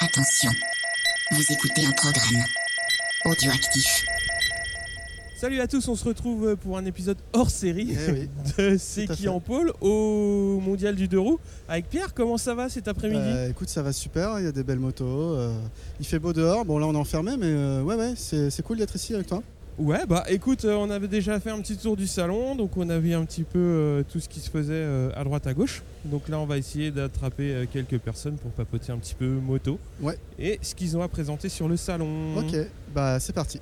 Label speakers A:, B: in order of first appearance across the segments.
A: Attention, vous écoutez un programme audioactif.
B: Salut à tous, on se retrouve pour un épisode hors série
C: Eh oui.
B: de C'est qui en pôle au mondial du deux roues avec Pierre. Comment ça va cet après-midi
C: Bah, écoute, ça va super, il y a des belles motos. euh, il fait beau dehors. Bon, là, on est enfermé, mais euh, ouais, ouais, c'est c'est cool d'être ici avec toi.
B: Ouais, bah écoute, euh, on avait déjà fait un petit tour du salon, donc on a vu un petit peu euh, tout ce qui se faisait euh, à droite à gauche. Donc là, on va essayer d'attraper quelques personnes pour papoter un petit peu moto.
C: Ouais.
B: Et ce qu'ils ont à présenter sur le salon.
C: Ok, bah c'est parti.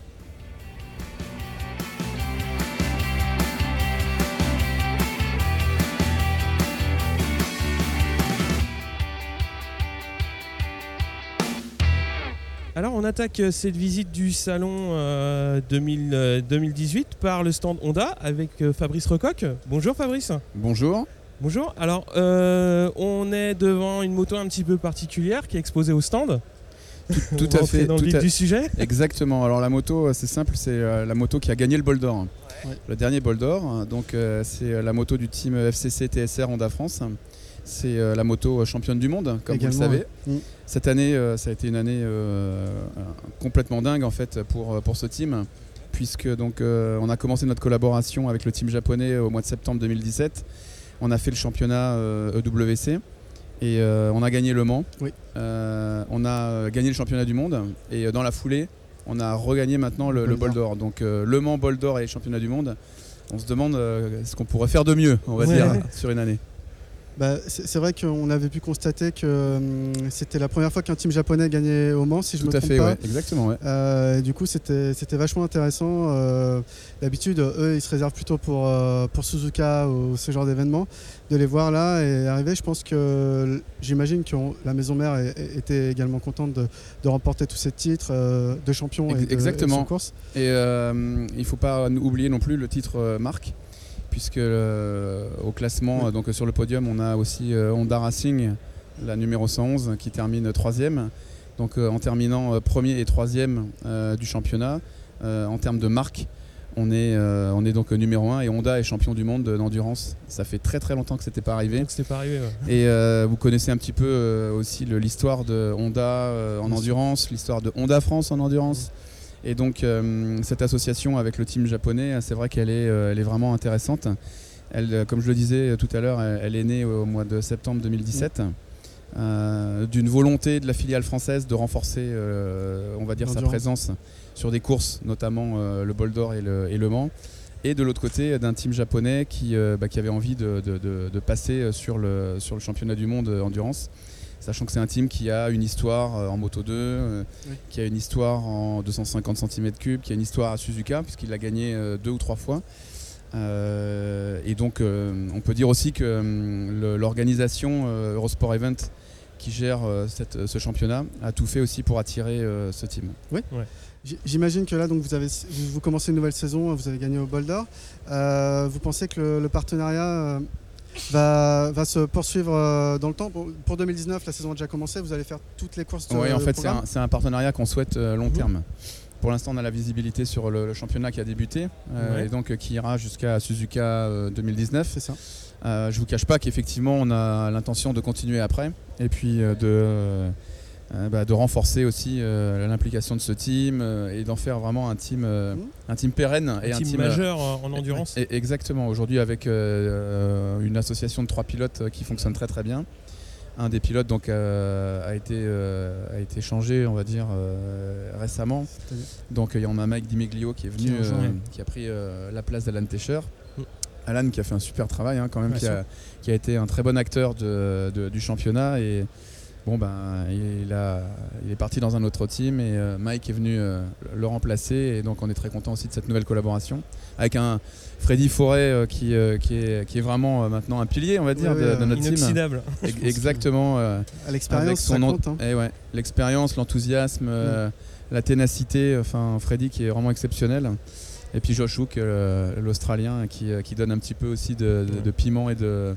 B: Alors on attaque euh, cette visite du salon euh, 2000, euh, 2018 par le stand Honda avec euh, Fabrice Recoq. Bonjour Fabrice.
D: Bonjour.
B: Bonjour. Alors euh, on est devant une moto un petit peu particulière qui est exposée au stand.
D: Tout à fait.
B: Dans le vif
D: à-
B: du sujet.
D: Exactement. Alors la moto, euh, c'est simple, c'est euh, la moto qui a gagné le bol d'or.
C: Ouais.
D: Le dernier bol d'or. Donc euh, c'est euh, la moto du team FCC TSR Honda France. C'est euh, la moto euh, championne du monde, comme
C: Également,
D: vous le savez.
C: Mm.
D: Cette année, euh, ça a été une année complètement dingue en fait pour, pour ce team, puisque donc on a commencé notre collaboration avec le team japonais au mois de septembre 2017. On a fait le championnat EWC et euh, on a gagné Le Mans.
C: Oui.
D: Euh, on a gagné le championnat du monde et dans la foulée, on a regagné maintenant le,
C: bol
D: d'or. Donc euh, Le Mans, bol d'or et les championnats du monde. On se demande ce qu'on pourrait faire de mieux, on va
B: Ouais.
D: dire, sur une année.
C: Bah, c'est vrai qu'on avait pu constater que hum, c'était la première fois qu'un team japonais gagnait au Mans, si je
D: Tout
C: me
D: à
C: trompe
D: fait,
C: pas.
D: ouais, exactement. Ouais.
C: Euh, et du coup, c'était c'était vachement intéressant. Euh, D'habitude, eux, ils se réservent plutôt pour, euh, pour Suzuka ou ce genre d'événement. De les voir là et arriver, je pense que j'imagine que on- la maison mère était également contente de, de remporter tous ces titres euh, de champion et de, et de
D: exactement.
C: son course.
D: Et euh, il ne faut pas oublier non plus le titre euh, marque, puisque euh, au classement, donc sur le podium, on a aussi euh, Honda Racing, la numéro 111, qui termine troisième. Donc euh, en terminant premier et troisième du championnat, en termes de marque, on est, euh, on est donc numéro 1 et Honda est champion du monde d'endurance. Ça fait très très longtemps que c'était pas arrivé.
B: C'était pas arrivé. ouais.
D: Et euh, vous connaissez un petit peu euh, aussi l'histoire de Honda en endurance, l'histoire de Honda France en endurance. Et donc euh, cette association avec le team japonais, c'est vrai qu'elle est, euh, elle est vraiment intéressante. Elle, euh, comme je le disais tout à l'heure, elle, est née au mois de septembre 2017. euh, d'une volonté de la filiale française de renforcer, euh, on va dire, sa présence sur des courses, notamment euh, le Bol d'Or et le, et le Mans, et de l'autre côté d'un team japonais qui, bah, qui avait envie de, de- de- de passer sur le, sur le championnat du monde endurance, sachant que c'est un team qui a une histoire euh, en Moto 2, euh,
C: Oui.
D: qui a une histoire en 250 cm3, qui a une histoire à Suzuka, puisqu'il l'a gagné euh, deux ou trois fois. Euh, et donc euh, on peut dire aussi que euh, l'organisation euh, Eurosport Event qui gère euh, cette- ce championnat a tout fait aussi pour attirer euh, ce team.
C: J- J'imagine que là, donc, vous, avez, vous, vous commencez une nouvelle saison, vous avez gagné au Bol d'Or. Euh, vous pensez que le, le partenariat euh, va, va se poursuivre euh, dans le temps Pour- Pour 2019, la saison a déjà commencé, vous allez faire toutes les courses
D: Oui,
C: euh,
D: en fait, c'est un, un partenariat qu'on souhaite euh, long
C: Mhm.
D: terme. Pour l'instant, on a la visibilité sur le, le championnat qui a débuté euh,
B: Ouais.
D: et donc qui ira jusqu'à Suzuka euh, 2019.
C: C'est ça.
D: Euh, je vous cache pas qu'effectivement, on a l'intention de continuer après et puis de, bah, de renforcer aussi euh, l'implication de ce team euh, et d'en faire vraiment un team, euh,
C: Mhm.
D: un team pérenne et
B: Un
D: un
B: team
D: team euh,
B: majeur euh, en endurance.
D: et- Exactement. Aujourd'hui, avec euh, une association de trois pilotes euh, qui fonctionne très très bien. Un des pilotes donc euh, a été euh, a été changé, on va dire euh, récemment. Donc il y en a Mike Dimiglio qui est venu,
C: Qui a rejoint,
D: euh,
B: ouais.
D: qui a pris euh, la place d'Alan Tescher.
B: Mm.
D: Alan qui a fait un super travail hein, quand même, qui a, qui a été un très bon acteur de- de- du championnat et bon ben il, a, il est parti dans un autre team et euh, Mike est venu euh, le remplacer et donc on est très content aussi de cette nouvelle collaboration avec un Freddy Forêt euh, qui, euh, qui, est, qui est vraiment euh, maintenant un pilier on va dire de, notre team.
B: Inoxydable.
D: Exactement. euh,
C: À
D: avec
C: l'expérience,
D: son
C: ça compte. hein.
D: eh ouais, l'expérience, l'enthousiasme, euh, la ténacité, enfin Freddy qui est vraiment exceptionnel. Et puis Josh Hook, euh, l'Australien, qui, euh, qui donne un petit peu aussi de, de-
B: Ouais.
D: de piment et de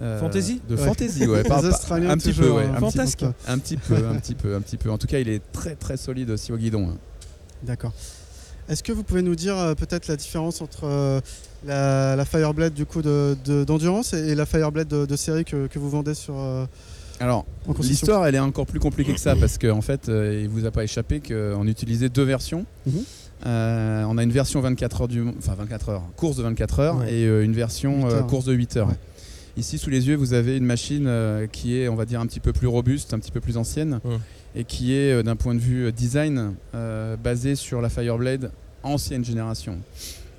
D: euh,
B: Fantaisie
D: de
C: Ouais.
D: fantaisie, ouais, un petit peu, ouais, un petit,
B: Fantasque.
D: un petit peu, un petit peu, un petit peu. En tout cas, il est très très solide aussi au guidon. hein.
C: D'accord. Est-ce que vous pouvez nous dire euh, peut-être la différence entre euh, la, la Fireblade du coup de- de- d'endurance et, et la Fireblade de, de série que, que vous vendez sur, euh, en
D: Alors, l'histoire, elle est encore plus compliquée que ça parce qu'en fait, euh, il vous a pas échappé qu'on utilisait deux versions.
C: Mhm.
D: Euh, on a une version 24 heures du, enfin 24 heures, course de 24 heures
C: Ouais.
D: et euh, une version
C: 8
D: euh,
C: heures.
D: course de 8 heures.
C: Ouais.
D: Ici, sous les yeux, vous avez une machine euh, qui est, on va dire, un petit peu plus robuste, un petit peu plus ancienne
B: Ouais.
D: et qui est, euh, d'un point de vue euh, design, euh, basée sur la Fireblade ancienne génération.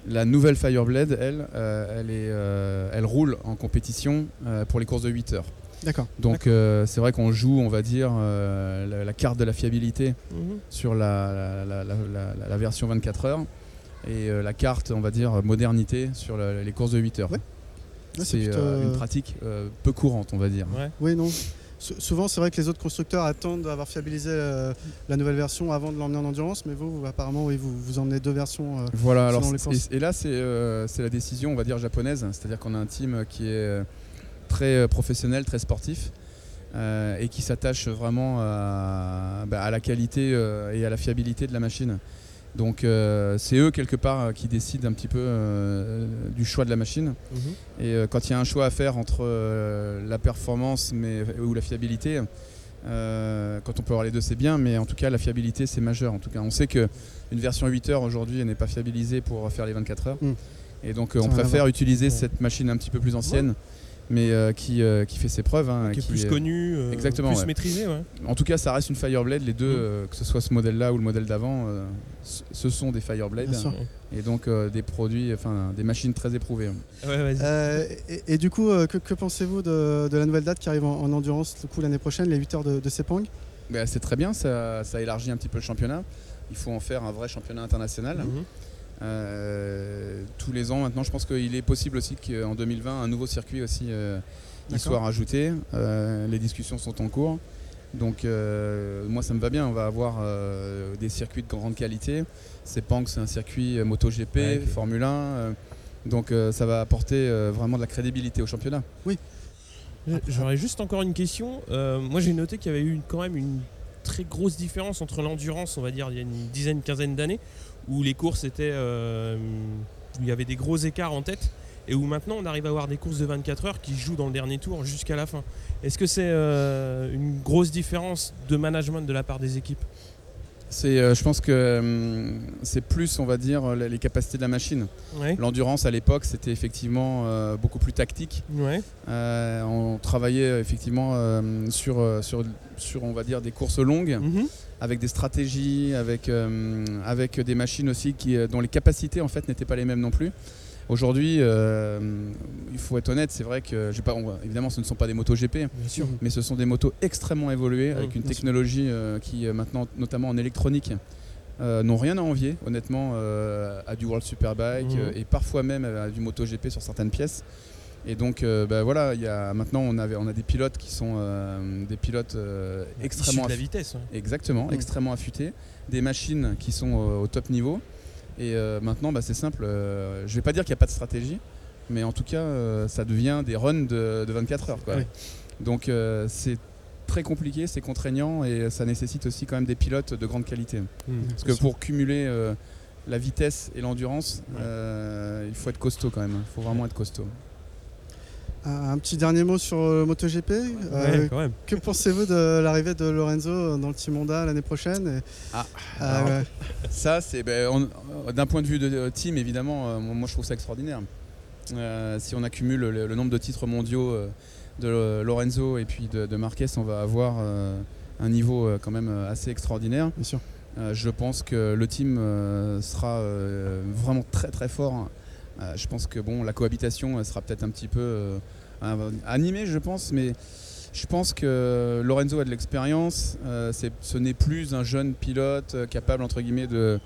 D: La nouvelle Fireblade, elle, euh, elle, est, euh, elle roule en compétition euh, pour les courses de 8 heures.
C: D'accord.
D: Donc euh, c'est vrai qu'on joue, on va dire, euh, la, la carte de la fiabilité
B: Mhm.
D: sur la, la- la- la- la- la version 24 heures et euh, la carte, on va dire, modernité sur la- les courses de 8 heures.
C: Ouais. Ouais, c'est plutôt,
D: euh, une
C: euh,
D: pratique euh, peu courante, on va dire.
B: Ouais.
C: Oui, non. Sou- Souvent, c'est vrai que les autres constructeurs attendent d'avoir fiabilisé euh, la nouvelle version avant de l'emmener en endurance, mais vous, vous, apparemment, oui, vous, vous emmenez deux versions. euh,
D: Voilà, alors
C: Selon les
D: c'est-
C: courses.
D: et, et là c'est euh, la décision, on va dire, japonaise, c'est-à-dire qu'on a un team qui est très professionnel, très sportif. euh, et qui s'attache vraiment à, bah, à la qualité et à la fiabilité de la machine. Donc euh, c'est eux quelque part euh, qui décident un petit peu euh, du choix de la machine.
B: Mhm.
D: Et euh, quand il y a un choix à faire entre la performance mais, ou la fiabilité, quand on peut avoir les deux c'est bien, mais en tout cas la fiabilité c'est majeur. En tout cas, on sait que une version 8 heures aujourd'hui n'est pas fiabilisée pour faire les 24 heures.
C: Mm.
D: Et donc on préfère utiliser
B: Ouais.
D: cette machine un petit peu plus ancienne, mais euh, qui, euh, qui fait ses preuves. hein,
B: Qui est plus
D: est-
B: connu, euh,
D: Exactement,
B: plus
D: ouais.
B: maîtrisé. Ouais.
D: En tout cas, ça reste une Fireblade. Les deux,
B: Mm.
D: euh, que ce soit ce modèle-là ou le modèle d'avant, euh, ce- sont des Fireblades
C: Bien sûr.
D: et donc euh, des produits, enfin des machines très éprouvées.
B: Ouais.
C: Euh, et, et du coup, euh, que, que pensez-vous de, de la nouvelle date qui arrive en, en endurance du coup, l'année prochaine, les 8 heures de, de Sepang?
D: Bah, c'est très bien, ça, ça élargit un petit peu le championnat. Il faut en faire un vrai championnat international.
B: Mhm.
D: Euh, tous les ans maintenant, je pense qu'il est possible aussi qu'en 2020, un nouveau circuit aussi euh, y soit rajouté. Euh, les discussions sont en cours. Donc euh, moi ça me va bien, on va avoir euh, des circuits de grande qualité. Sepang c'est un circuit MotoGP,
B: Ouais.
D: Formule 1. euh, donc euh, ça va apporter euh, vraiment de la crédibilité au championnat.
B: J'aurais juste encore une question. Euh, moi, j'ai noté qu'il y avait eu quand même une très grosse différence entre l'endurance, on va dire, il y a une dizaine, quinzaine d'années, où les courses étaient. euh, où il y avait des gros écarts en tête, et où maintenant on arrive à avoir des courses de 24 heures qui jouent dans le dernier tour jusqu'à la fin. Est-ce que c'est euh, une grosse différence de management de la part des équipes?
D: C'est, euh, je pense que c'est plus, on va dire, les capacités de la machine.
B: Ouais.
D: L'endurance à l'époque, c'était effectivement beaucoup plus tactique.
B: Ouais.
D: On travaillait effectivement sur, sur, sur, on va dire, des courses longues,
B: Mhm.
D: Avec des stratégies, avec, euh, avec des machines aussi qui, euh, dont les capacités en fait n'étaient pas les mêmes non plus. Aujourd'hui, euh, il faut être honnête, c'est vrai que, j'ai pas, on- évidemment, ce ne sont pas des motos GP, mais ce sont des motos extrêmement évoluées, avec une technologie euh, qui maintenant, notamment en électronique, n'ont rien à envier, honnêtement, à du World Superbike
B: Mhm.
D: et parfois même à du MotoGP sur certaines pièces. Et donc, euh, bah, voilà, il y a, maintenant on, avait, on a des pilotes qui sont euh, des pilotes euh, extrêmement
B: de la vitesse. ouais.
D: Exactement,
C: Mm.
D: extrêmement affûtés, des machines qui sont au, top niveau. Et maintenant, bah, c'est simple. je vais pas dire qu'il n'y a pas de stratégie, mais en tout cas, ça devient des runs de, de 24 heures. quoi.
C: Oui.
D: Donc, c'est très compliqué, c'est contraignant et ça nécessite aussi quand même des pilotes de grande qualité.
B: Mhm.
D: Parce que pour cumuler la vitesse et l'endurance,
B: Ouais.
D: il faut être costaud quand même. Il faut vraiment être costaud.
C: Un, un petit dernier mot sur le MotoGP. Euh,
B: Ouais, quand même.
C: que pensez-vous de l'arrivée de Lorenzo dans le Team Honda l'année prochaine Et-
D: Ah,
C: ouais.
D: Ça, c'est ben, euh, d'un point de vue de team, évidemment, euh, moi je trouve ça extraordinaire. Euh, si on accumule le, le nombre de titres mondiaux euh, de Lorenzo et puis de, de Marquez, on va avoir euh, un niveau euh, quand même euh, assez extraordinaire.
C: Bien sûr.
D: Euh, je pense que le team euh, sera euh, vraiment très très fort. Euh, je pense que bon, la cohabitation elle sera peut-être un petit peu euh, animée, je pense, mais je pense que Lorenzo a de l'expérience. Euh, ce n'est plus un jeune pilote euh, capable entre guillemets de,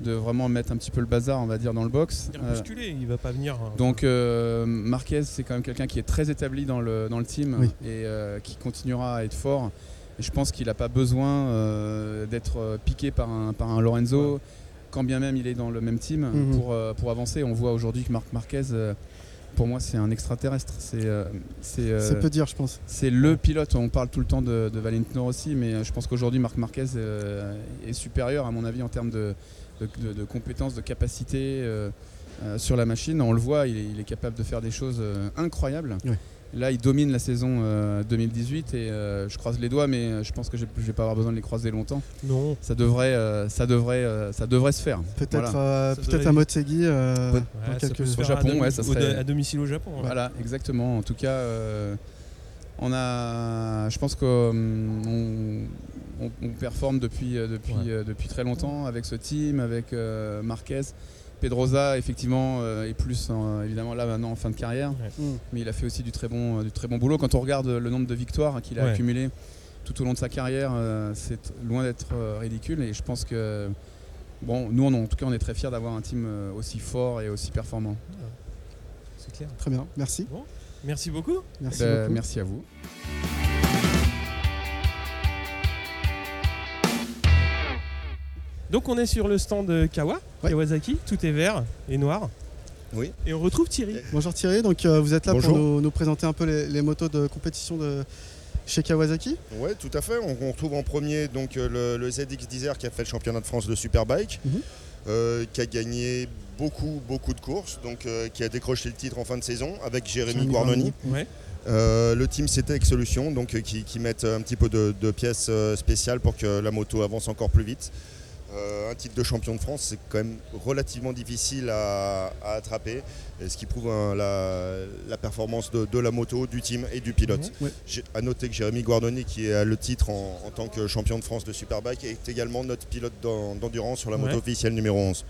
D: de vraiment mettre un petit peu le bazar, on va dire, dans le box. Euh,
B: bousculé, il va pas venir. hein.
D: donc euh, Marquez, c'est quand même quelqu'un qui est très établi dans le, dans le team
C: Oui.
D: et euh, qui continuera à être fort. Et je pense qu'il n'a pas besoin euh, d'être euh, piqué par un, par un Lorenzo, quand bien même il est dans le même team,
C: Mhm.
D: pour, euh, pour avancer. On voit aujourd'hui que Marc Marquez, euh, pour moi, c'est un extraterrestre. C'est euh, c'est,
C: Ça peut dire, je pense.
D: c'est le pilote. On parle tout le temps de, de Valentino Rossi, mais je pense qu'aujourd'hui, Marc Marquez est supérieur, à mon avis, en termes de, de- compétences, de capacité euh, sur la machine. On le voit, il est, il est capable de faire des choses incroyables.
C: Oui.
D: Là, il domine la saison euh, 2018 et euh, je croise les doigts, mais euh, je pense que je ne vais pas avoir besoin de les croiser longtemps.
B: Non.
D: Ça devrait, euh, ça devrait, euh, ça devrait se faire.
C: Peut-être
D: Voilà.
C: euh, peut-être
B: devrait-
C: à euh,
B: Ouais,
C: quelques-
B: se
D: Au Japon,
B: à, domi-
D: ouais, ça
B: au-
D: serait-
B: à domicile au Japon. ouais.
D: Voilà, exactement. En tout cas, euh, on a, je pense qu'on on, on- performe depuis, euh, depuis,
B: Ouais.
D: euh, depuis très longtemps avec ce team, avec euh, Marquez. Pedrosa, effectivement, euh, est plus en- évidemment là maintenant en fin de carrière,
C: Mm.
D: mais il a fait aussi du très bon, du très bon boulot. Quand on regarde le nombre de victoires qu'il a
B: Ouais.
D: accumulé tout au long de sa carrière, euh, c'est loin d'être euh, ridicule. Et je pense que, bon, nous, on- en tout cas, on est très fiers d'avoir un team euh, aussi fort et aussi performant.
B: C'est clair.
C: Très bien, merci.
B: Merci beaucoup.
C: Merci
D: Ben,
C: beaucoup.
D: merci à vous.
B: Donc on est sur le stand de Kawa,
C: Ouais.
B: Kawasaki, tout est vert et noir.
E: Oui.
B: Et on retrouve Thierry.
C: Bonjour Thierry, donc euh, vous êtes là
E: Bonjour.
C: pour nous, nous présenter un peu les, les motos de compétition de chez Kawasaki.
E: Oui, tout à fait. On, on retrouve en premier donc, euh, le, le ZX Desert qui a fait le championnat de France de Superbike,
C: Mhm.
E: euh, qui a gagné beaucoup, beaucoup de courses, donc euh, qui a décroché le titre en fin de saison avec Jérémy Guarnoni.
B: Ouais.
E: Euh, le team Cetec Solutions, donc qui, qui mettent un petit peu de, de pièces spéciales pour que la moto avance encore plus vite. Euh, un titre de champion de France, c'est quand même relativement difficile à, à attraper, et ce qui prouve hein, la, la performance de, de la moto, du team et du pilote.
C: Ouais.
E: J'ai à noter que Jérémy Guardoni, qui a le titre en, en tant que champion de France de Superbike, est également notre pilote d'en- d'endurance sur la moto
B: Ouais.
E: officielle numéro 11.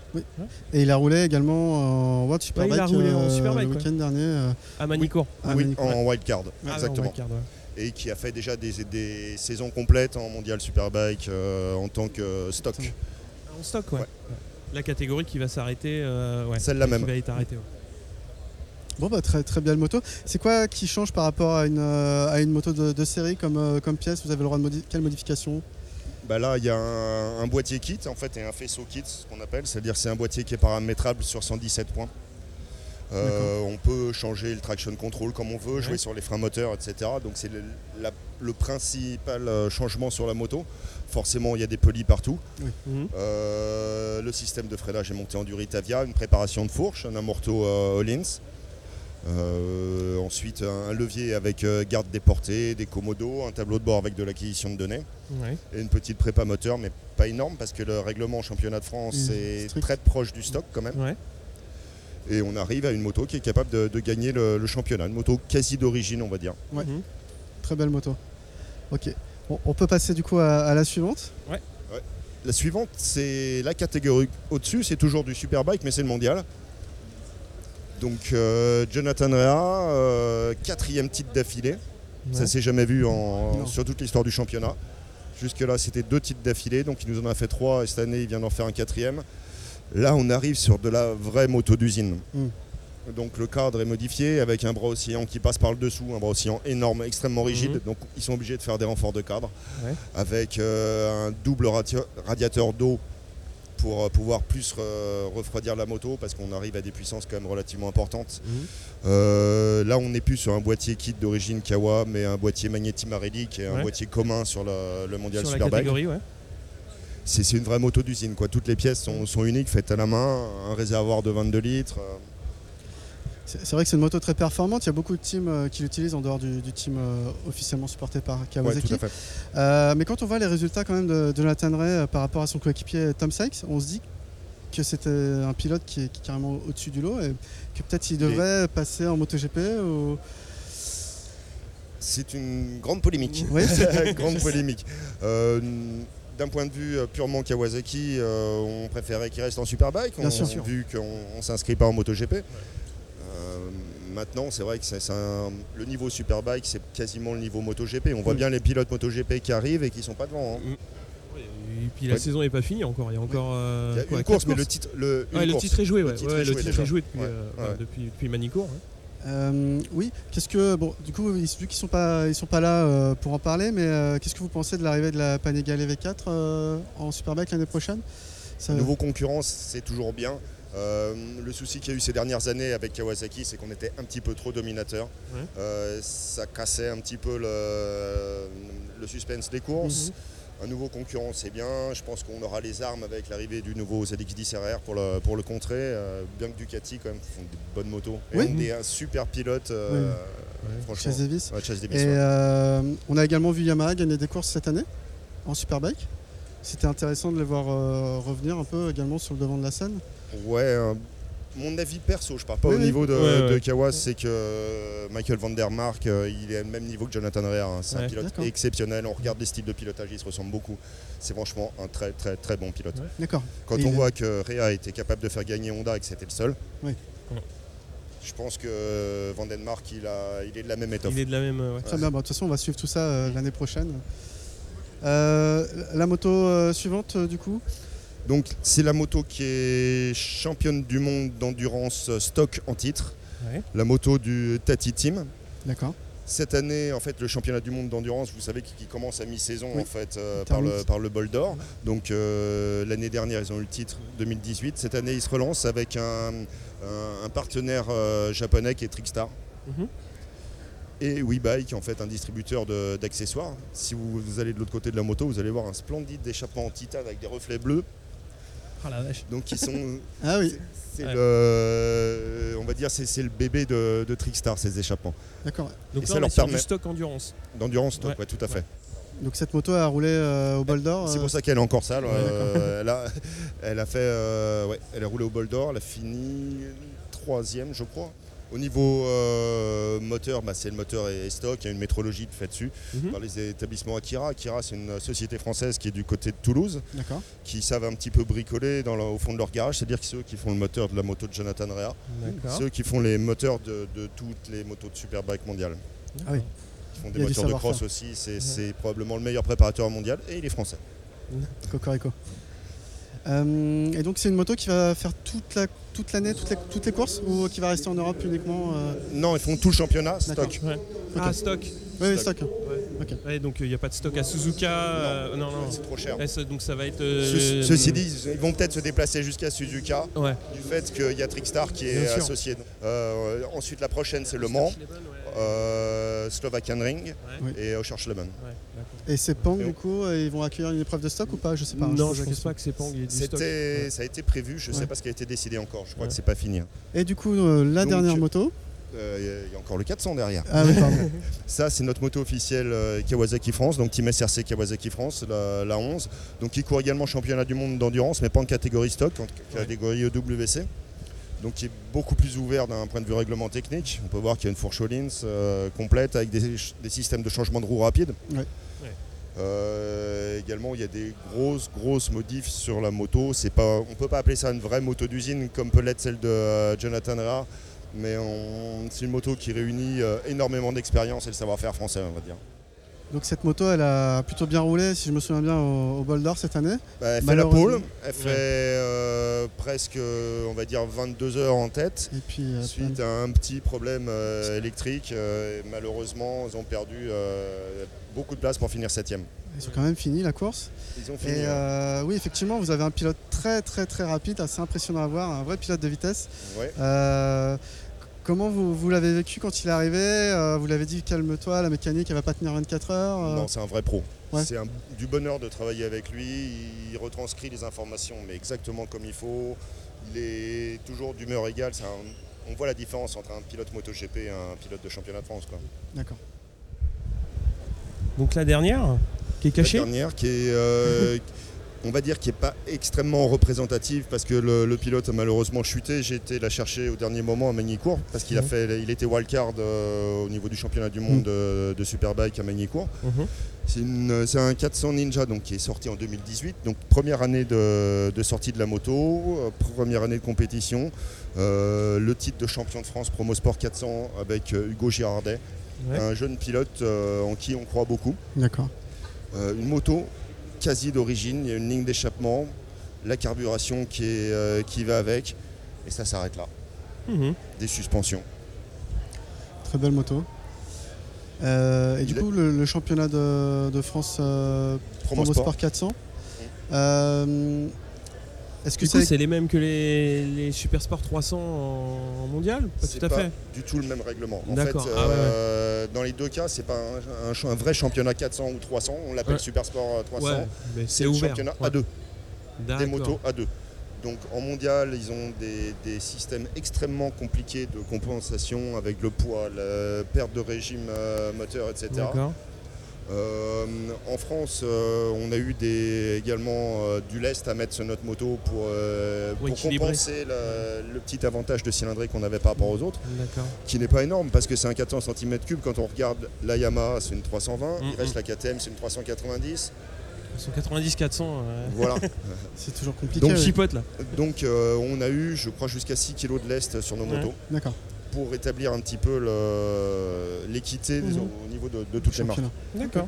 C: Et il a roulé également en World Superbike
B: il a roulé en
C: euh,
B: Superbike,
C: le week-end dernier. euh,
B: À Manicourt.
C: à
E: oui,
C: Manicourt.
E: en wildcard,
B: Ah,
E: exactement.
B: ouais, Wildcard, ouais.
E: et qui a fait déjà des, des saisons complètes en mondial Superbike euh, en tant que stock.
B: En stock, ouais.
E: Ouais.
B: La catégorie qui va s'arrêter. euh, ouais.
E: Celle-là
B: Qui
E: même.
B: va être arrêtée. ouais.
C: Bon bah très très belle moto. C'est quoi qui change par rapport à une, euh, à une moto de, de série comme, euh, comme pièce? Vous avez le droit de modi- quelle modification?
E: Bah là, il y a un, un boîtier kit en fait et un faisceau kit, ce qu'on appelle, c'est-à-dire c'est un boîtier qui est paramétrable sur 117 points. Euh, on peut changer le traction control comme on veut, jouer
B: Ouais.
E: sur les freins moteurs, etc. Donc c'est le, la- le principal euh, changement sur la moto. Forcément, il y a des polis partout.
B: Mhm.
E: Euh, le système de freinage est monté en Duritavia, une préparation de fourche, un amorto euh, Hollins. Euh, ensuite, un levier avec euh, garde déportée, des commodos, un tableau de bord avec de l'acquisition de données
B: Ouais.
E: et une petite prépa moteur, mais pas énorme parce que le règlement championnat de France
C: Mmh,
E: est
C: strict.
E: très proche du stock quand même.
B: Ouais.
E: Et on arrive à une moto qui est capable de, de gagner le, le championnat, une moto quasi d'origine, on va dire.
C: Ouais.
B: Mhm.
C: Très belle moto. Ok. Bon, on peut passer du coup à, à la suivante.
E: La suivante, c'est la catégorie au-dessus, c'est toujours du superbike, mais c'est le mondial. Donc euh, Jonathan Rea, euh, quatrième titre d'affilée. Ça
B: Ouais.
E: s'est jamais vu en- sur toute l'histoire du championnat. Jusque-là, c'était deux titres d'affilée, donc il nous en a fait trois, et cette année, il vient d'en faire un quatrième. Là, on arrive sur de la vraie moto d'usine.
C: Mm.
E: Donc le cadre est modifié avec un bras oscillant qui passe par le dessous, un bras oscillant énorme, extrêmement rigide.
B: Mhm.
E: Donc ils sont obligés de faire des renforts de cadre
B: Ouais.
E: avec euh, un double radi- radiateur d'eau pour euh, pouvoir plus euh, refroidir la moto parce qu'on arrive à des puissances quand même relativement importantes.
B: Mhm.
E: Euh, là, on n'est plus sur un boîtier kit d'origine Kawa, mais un boîtier Magneti Marelli qui est un boîtier commun sur le, le mondial
B: Sur la
E: Superbike.
B: catégorie, ouais.
E: C'est une vraie moto d'usine. quoi. Toutes les pièces sont, sont uniques, faites à la main, un réservoir de 22 litres. euh,
C: C'est vrai que c'est une moto très performante. Il y a beaucoup de teams euh, qui l'utilisent en dehors du, du team euh, officiellement supporté par Kawasaki. Euh, mais quand on voit les résultats quand même de, de Jonathan Ray par rapport à son coéquipier Tom Sykes, on se dit que c'était un pilote qui est, qui est carrément au-dessus du lot et que peut-être il devrait passer en MotoGP ou...
E: C'est une grande polémique.
C: Oui.
E: grande polémique. Euh, D'un point de vue euh, purement Kawasaki, euh, on préférait qu'il reste en Superbike,
C: Bien
E: on,
C: sûr.
E: vu qu'on ne s'inscrit pas en MotoGP. Euh, maintenant, c'est vrai que c'est- c'est un- le niveau Superbike, c'est quasiment le niveau MotoGP. On voit
C: Mm.
E: bien les pilotes MotoGP qui arrivent et qui sont pas devant. hein.
B: Et puis la
E: Ouais.
B: saison n'est pas finie encore. Il y a encore. euh,
E: Il y a
B: quoi,
E: une course, mais le titre, le, une
B: Ouais, le
E: course.
B: titre est joué, ouais.
E: Le titre
B: Ouais,
E: est
B: le
E: joué
B: titre
E: déjà.
B: est joué depuis,
E: Ouais,
B: euh,
E: ouais.
B: ouais, depuis, depuis Manicourt.
C: Euh, oui, qu'est-ce que bon, du coup, ils- vu qu'ils sont pas, ils sont pas là euh, pour en parler, mais euh, qu'est-ce que vous pensez de l'arrivée de la Panigale V4 euh, en Superbike l'année prochaine? Ça-
E: Nouveau concurrent, c'est toujours bien. Euh, le souci qu'il y a eu ces dernières années avec Kawasaki, c'est qu'on était un petit peu trop dominateur.
B: Ouais.
E: Euh, ça cassait un petit peu le, le suspense des courses. Un nouveau concurrent, c'est bien. Je pense qu'on aura les armes avec l'arrivée du nouveau ZX10 RR pour le, pour le contrer. Euh, bien que Ducati, quand même, font de bonnes motos. Et
C: Oui.
E: on est un super pilote. euh, franchement.
C: chez Davis.
E: Ouais, Chase Davis,
C: Et
E: ouais.
C: euh, on a également vu Yamaha gagner des courses cette année en Superbike. C'était intéressant de les voir revenir un peu également sur le devant de la scène.
E: Ouais, mon avis perso, je parle pas
C: Oui,
E: au
C: oui.
E: niveau de,
B: Ouais,
E: de
B: ouais.
E: Kawas, c'est que euh, Michael Van Der Mark, euh, il est au même niveau que Jonathan Rea. hein. C'est un pilote
C: D'accord.
E: exceptionnel. On regarde les styles de pilotage, ils se ressemblent beaucoup. C'est franchement un très très très bon pilote.
B: Ouais.
C: D'accord.
E: Quand
C: Et
E: on voit que Rea était capable de faire gagner Honda et que c'était le seul, je pense que euh, Van Den Mark, il, a, il est de la même étoffe.
B: Il est de la même. ouais.
C: Très bien. Bah, De toute façon, on va suivre tout ça euh, l'année prochaine. Euh, la moto euh, suivante, euh, du coup?
E: Donc c'est la moto qui est championne du monde d'endurance stock en titre,
B: Ouais.
E: la moto du Tati Team.
C: D'accord.
E: Cette année, en fait, le championnat du monde d'endurance, vous savez, qui, qui commence à mi-saison
C: Oui.
E: en fait euh, par, le, par le bol d'or. Donc euh, l'année dernière, ils ont eu le titre 2018. Cette année, ils se relancent avec un, un- un partenaire euh, japonais qui est Trickstar.
B: Mhm.
E: Et WeBike, en fait, un distributeur d'accessoires. Si vous, vous allez de l'autre côté de la moto, vous allez voir un splendide échappement en titane avec des reflets bleus.
B: La vache.
E: Donc, qui sont
C: Ah oui,
E: c'est
B: Ouais.
E: le, on va dire, c'est c'est le bébé de, de Trickstar, ces échappements.
C: d'accord.
B: Donc
E: Et
B: là,
E: ça
B: on
E: leur
B: est sur
E: permet-
B: du stock endurance.
E: D'endurance stock,
B: Ouais.
E: ouais, tout à fait.
C: Donc cette moto a roulé euh, au bol d'or.
E: C'est
C: euh,
E: pour ça qu'elle est encore sale.
C: Ouais,
E: euh, elle, a, elle a fait, euh, ouais, elle a roulé au bol d'or, elle a fini troisième, je crois. Au niveau euh, moteur, bah, c'est le moteur est stock, il y a une métrologie faite dessus
B: Mhm.
E: par les établissements Akira. Akira, c'est une société française qui est du côté de Toulouse, qui savent un petit peu bricoler dans le- au fond de leur garage, c'est-à-dire que c'est eux qui font le moteur de la moto de Jonathan Rea,
B: D'accord.
E: c'est eux qui font les moteurs de, de toutes les motos de Superbike mondiales.
C: Ah oui.
E: Ils font des moteurs de cross aussi, c'est c'est probablement le meilleur préparateur mondial et il est français.
C: Cocorico. Euh, et donc c'est une moto qui va faire toute la toute l'année, toutes les, toutes les courses ou qui va rester en Europe uniquement euh,
E: Non, ils font tout le championnat, stock.
B: Ouais. Ah, stock.
C: Oui,
E: Stock.
C: stock.
B: Ouais, donc il n'y a pas de stock à Suzuka. euh, non, non.
E: C'est trop cher.
B: Donc ça va être.
E: Ce-
B: euh,
E: Ceci dit, ils vont peut-être se déplacer jusqu'à Suzuka
B: Ouais.
E: du fait qu'il y a Trickstar qui est associé. Euh, ensuite, la prochaine, c'est Le Mans, euh, Slovakian Ring et Oschersleben.
B: Ouais.
C: Et ces Pang
E: Et on-
C: du coup, ils vont accueillir une épreuve de stock ou pas? Je sais pas.
B: non,
C: pose
B: je
C: la
B: pense pas que c'est Pang, il y ait du stock.
E: C'était-
B: Ouais.
E: Ça a été prévu, je ne
C: Ouais.
E: sais pas ce qui a été décidé encore. Je crois
B: Ouais.
E: que c'est pas fini. hein.
C: Et du coup, euh, la
E: Donc,
C: dernière moto?
E: Euh, Il y a encore le 400 derrière.
C: Ah oui, pardon.
E: Ça, c'est notre moto officielle euh, Kawasaki France, donc Team SRC Kawasaki France, la, la 11. Donc, qui court également championnat du monde d'endurance, mais pas en catégorie stock, en catégorie EWC. Donc, qui est beaucoup plus ouvert d'un point de vue règlement technique. On peut voir qu'il y a une fourche Hollins euh, complète avec des, des systèmes de changement de roue rapide.
C: Ouais.
B: Ouais.
E: Euh, également, il y a des grosses, grosses modifs sur la moto. C'est pas, on ne peut pas appeler ça une vraie moto d'usine comme peut l'être celle de euh, Jonathan Rea, mais on- c'est une moto qui réunit euh, énormément d'expérience et le savoir-faire français, on va dire.
C: Donc cette moto, elle a plutôt bien roulé, si je me souviens bien, au, au bol d'or cette année.
E: Bah, elle fait la pole, elle fait euh, presque, euh, on va dire, 22 heures en tête.
C: Et puis, euh,
E: Suite à un petit problème euh, électrique, et malheureusement, ils ont perdu beaucoup de place pour finir septième.
C: ils ont quand même fini la course.
E: Ils ont fini.
C: Et
E: hein.
C: oui, effectivement, vous avez un pilote très très très rapide, assez impressionnant à voir, un vrai pilote de vitesse.
E: Ouais.
C: Comment vous, vous l'avez vécu quand il est arrivé Euh, Vous l'avez dit calme-toi, la mécanique elle va pas tenir 24 heures. euh,
E: Non, c'est un vrai pro.
C: Ouais.
E: C'est du bonheur de travailler avec lui. Il retranscrit les informations, mais exactement comme il faut. Il est toujours d'humeur égale. Un- on voit la différence entre un pilote MotoGP et un pilote de championnat de France.
C: D'accord.
B: Donc la dernière, qui est cachée?
E: La dernière, qui est, euh, on va dire, qui n'est pas extrêmement représentative parce que le, le pilote a malheureusement chuté. J'ai été la chercher au dernier moment à Magny-Cours parce qu'il a
B: Mhm.
E: fait, il était wildcard euh, au niveau du championnat du monde
C: Mhm.
E: de, de Superbike à Magny-Cours.
B: Mhm.
E: C'est un 400 Ninja donc, qui est sorti en 2018, donc première année de, de sortie de la moto, euh, première année de compétition. Euh, le titre de champion de France Promo Sport 400 avec Hugo Girardet,
B: Ouais.
E: un jeune pilote euh, en qui on croit beaucoup.
C: D'accord.
E: Une moto quasi d'origine, il y a une ligne d'échappement, la carburation qui, est, euh, qui va avec, et ça s'arrête là.
B: Mhm.
E: Des suspensions.
C: Très belle moto. Euh, et du
E: Il est-
C: coup, le, le championnat de, de France euh,
E: Promo Sport.
C: Sport 400. euh, Est-ce que c'est
B: les mêmes que les, les Super Sport 300 en, mondial Pas tout à
E: pas
B: fait.
E: du tout le même règlement. En fait.
B: Ah ouais,
E: euh, dans les deux cas, c'est pas un, un un vrai championnat 400 ou 300. On l'appelle
B: Ouais.
E: Super Sport euh, 300.
B: Ouais, mais
E: C'est
B: ouvert.
E: championnat
B: Ouais.
E: A2, des motos A2. donc en mondial, ils ont des, des systèmes extrêmement compliqués de compensation avec le poids, la perte de régime euh, moteur, etc. Euh, en France, euh, on a eu des, également euh, du lest à mettre sur notre moto pour, euh,
B: Pour
E: pour
B: équilibrer.
E: compenser la- le petit avantage de cylindrée qu'on avait par rapport aux autres,
B: D'accord.
E: qui n'est pas énorme parce que c'est un 400 cm3. Quand on regarde la Yamaha, c'est une 320,
B: Mm,
E: il reste la KTM, c'est une 390.
B: 190 400. euh,
E: Voilà.
C: C'est toujours compliqué.
B: Donc chipote là.
E: Donc euh, on a eu, je crois, jusqu'à 6 kg de lest sur nos
B: Ouais.
E: motos
C: D'accord.
E: Pour rétablir un petit peu l'équité
B: Mhm.
E: au niveau de, de toutes les marques.
B: D'accord.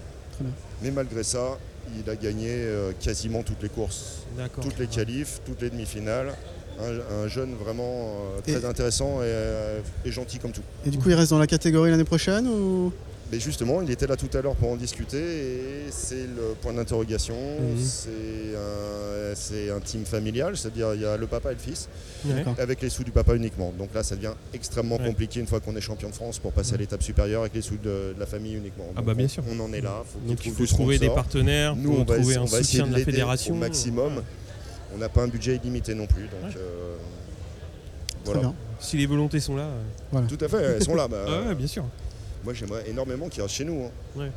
E: Mais malgré ça, il a gagné euh, quasiment toutes les courses,
B: D'accord.
E: toutes les qualifs, toutes les demi-finales. Un, un jeune vraiment euh, très
C: Et-
E: intéressant et, euh, et gentil comme tout.
C: Et du coup, il reste dans la catégorie l'année prochaine ou
E: Mais justement, il était là tout à l'heure pour en discuter et c'est le point d'interrogation. C'est un, un team familial, c'est-à-dire il y a le papa et le fils.
B: Ouais.
E: Avec les sous du papa uniquement. Donc là, ça devient extrêmement
B: Ouais.
E: compliqué une fois qu'on est champion de France pour passer à l'étape supérieure avec les sous de, de la famille uniquement.
B: Ah bah, bien
E: on,
B: sûr.
E: On en est là. Faut
B: Donc il faut trouver des partenaires,
E: Nous, on va,
B: trouver un
E: on va essayer
B: soutien
E: de
B: la fédération.
E: au maximum.
B: Ouais.
E: On n'a pas un budget illimité non plus. Donc euh, voilà.
C: bien.
B: Si les volontés sont là. euh,
E: Tout à fait, elles sont là. Bah,
B: Ah bien sûr.
E: Moi, j'aimerais énormément qu'ils restent chez nous. hein.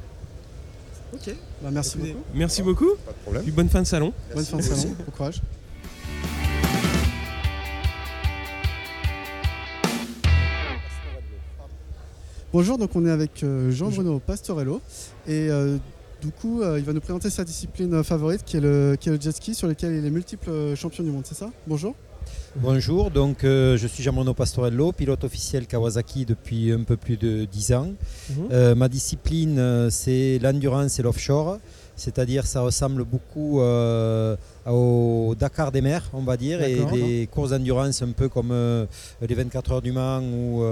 B: Ok.
C: Bah, merci beaucoup.
B: Merci beaucoup.
E: Pas de problème.
B: Puis bonne fin de salon.
C: Bonne fin de salon. Bon courage. Bonjour, donc on est avec euh, Jean-Bruno Pastorello et euh, du coup euh, il va nous présenter sa discipline favorite qui est, le, qui est le jet ski sur lequel il est multiple champion du monde, c'est ça? Bonjour.
F: Bonjour, donc euh, je suis Gianmono Pastorello, pilote officiel Kawasaki depuis un peu plus de 10 ans.
B: Mhm.
F: Euh, ma discipline, euh, c'est l'endurance et l'offshore, c'est-à-dire ça ressemble beaucoup au Dakar des mers, on va dire, et des courses d'endurance un peu comme les 24 heures du Mans ou,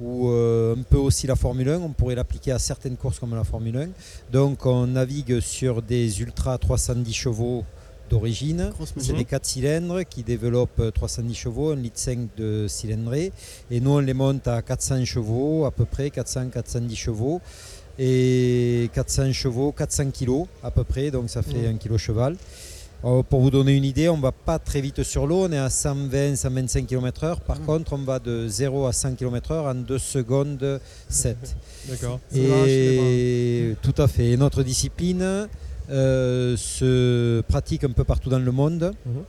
F: ou euh, un peu aussi la Formule 1. On pourrait l'appliquer à certaines courses comme la Formule 1. Donc on navigue sur des ultra 310 chevaux d'origine. C'est des 4 cylindres qui développent euh, 310 chevaux, 1,5 litre de cylindrée. Et nous, on les monte à 400 chevaux, à peu près 400-410 chevaux. Et 400 chevaux, 400 kilos à peu près, donc ça fait
B: Mhm.
F: 1 kilo cheval. Euh, pour vous donner une idée, on ne va pas très vite sur l'eau, on est à 120-125 km/h. Par
C: Mhm.
F: contre, on va de 0 à 100 km/h en 2 secondes 7.
B: D'accord.
F: Et tout à fait. Et notre discipline euh, se pratique un peu partout dans le monde.
B: Mhm.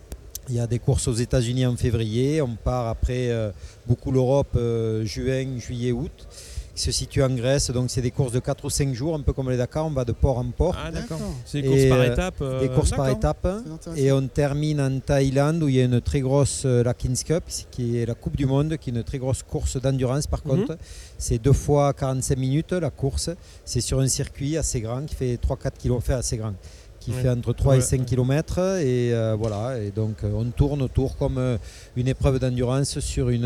F: Il y a des courses aux États-Unis en février. On part après euh, beaucoup l'Europe euh, juin, juillet, août. Qui se situe en Grèce. Donc c'est des courses de 4 ou 5 jours, un peu comme les Dakar. On va de port en port.
B: Ah d'accord. C'est des courses par
F: euh,
B: étapes. euh,
F: des courses par étapes. Et on termine en Thaïlande où il y a une très grosse euh, la Kings Cup, qui est la Coupe du Monde, qui est une très grosse course d'endurance par
B: Mhm.
F: contre. C'est deux fois 45 minutes la course. C'est sur un circuit assez grand qui fait 3-4 km, assez grand, qui fait entre 3
B: Ouais,
F: et 5
B: ouais.
F: km. Et euh, voilà, et donc euh, on tourne autour comme euh, une épreuve d'endurance sur une,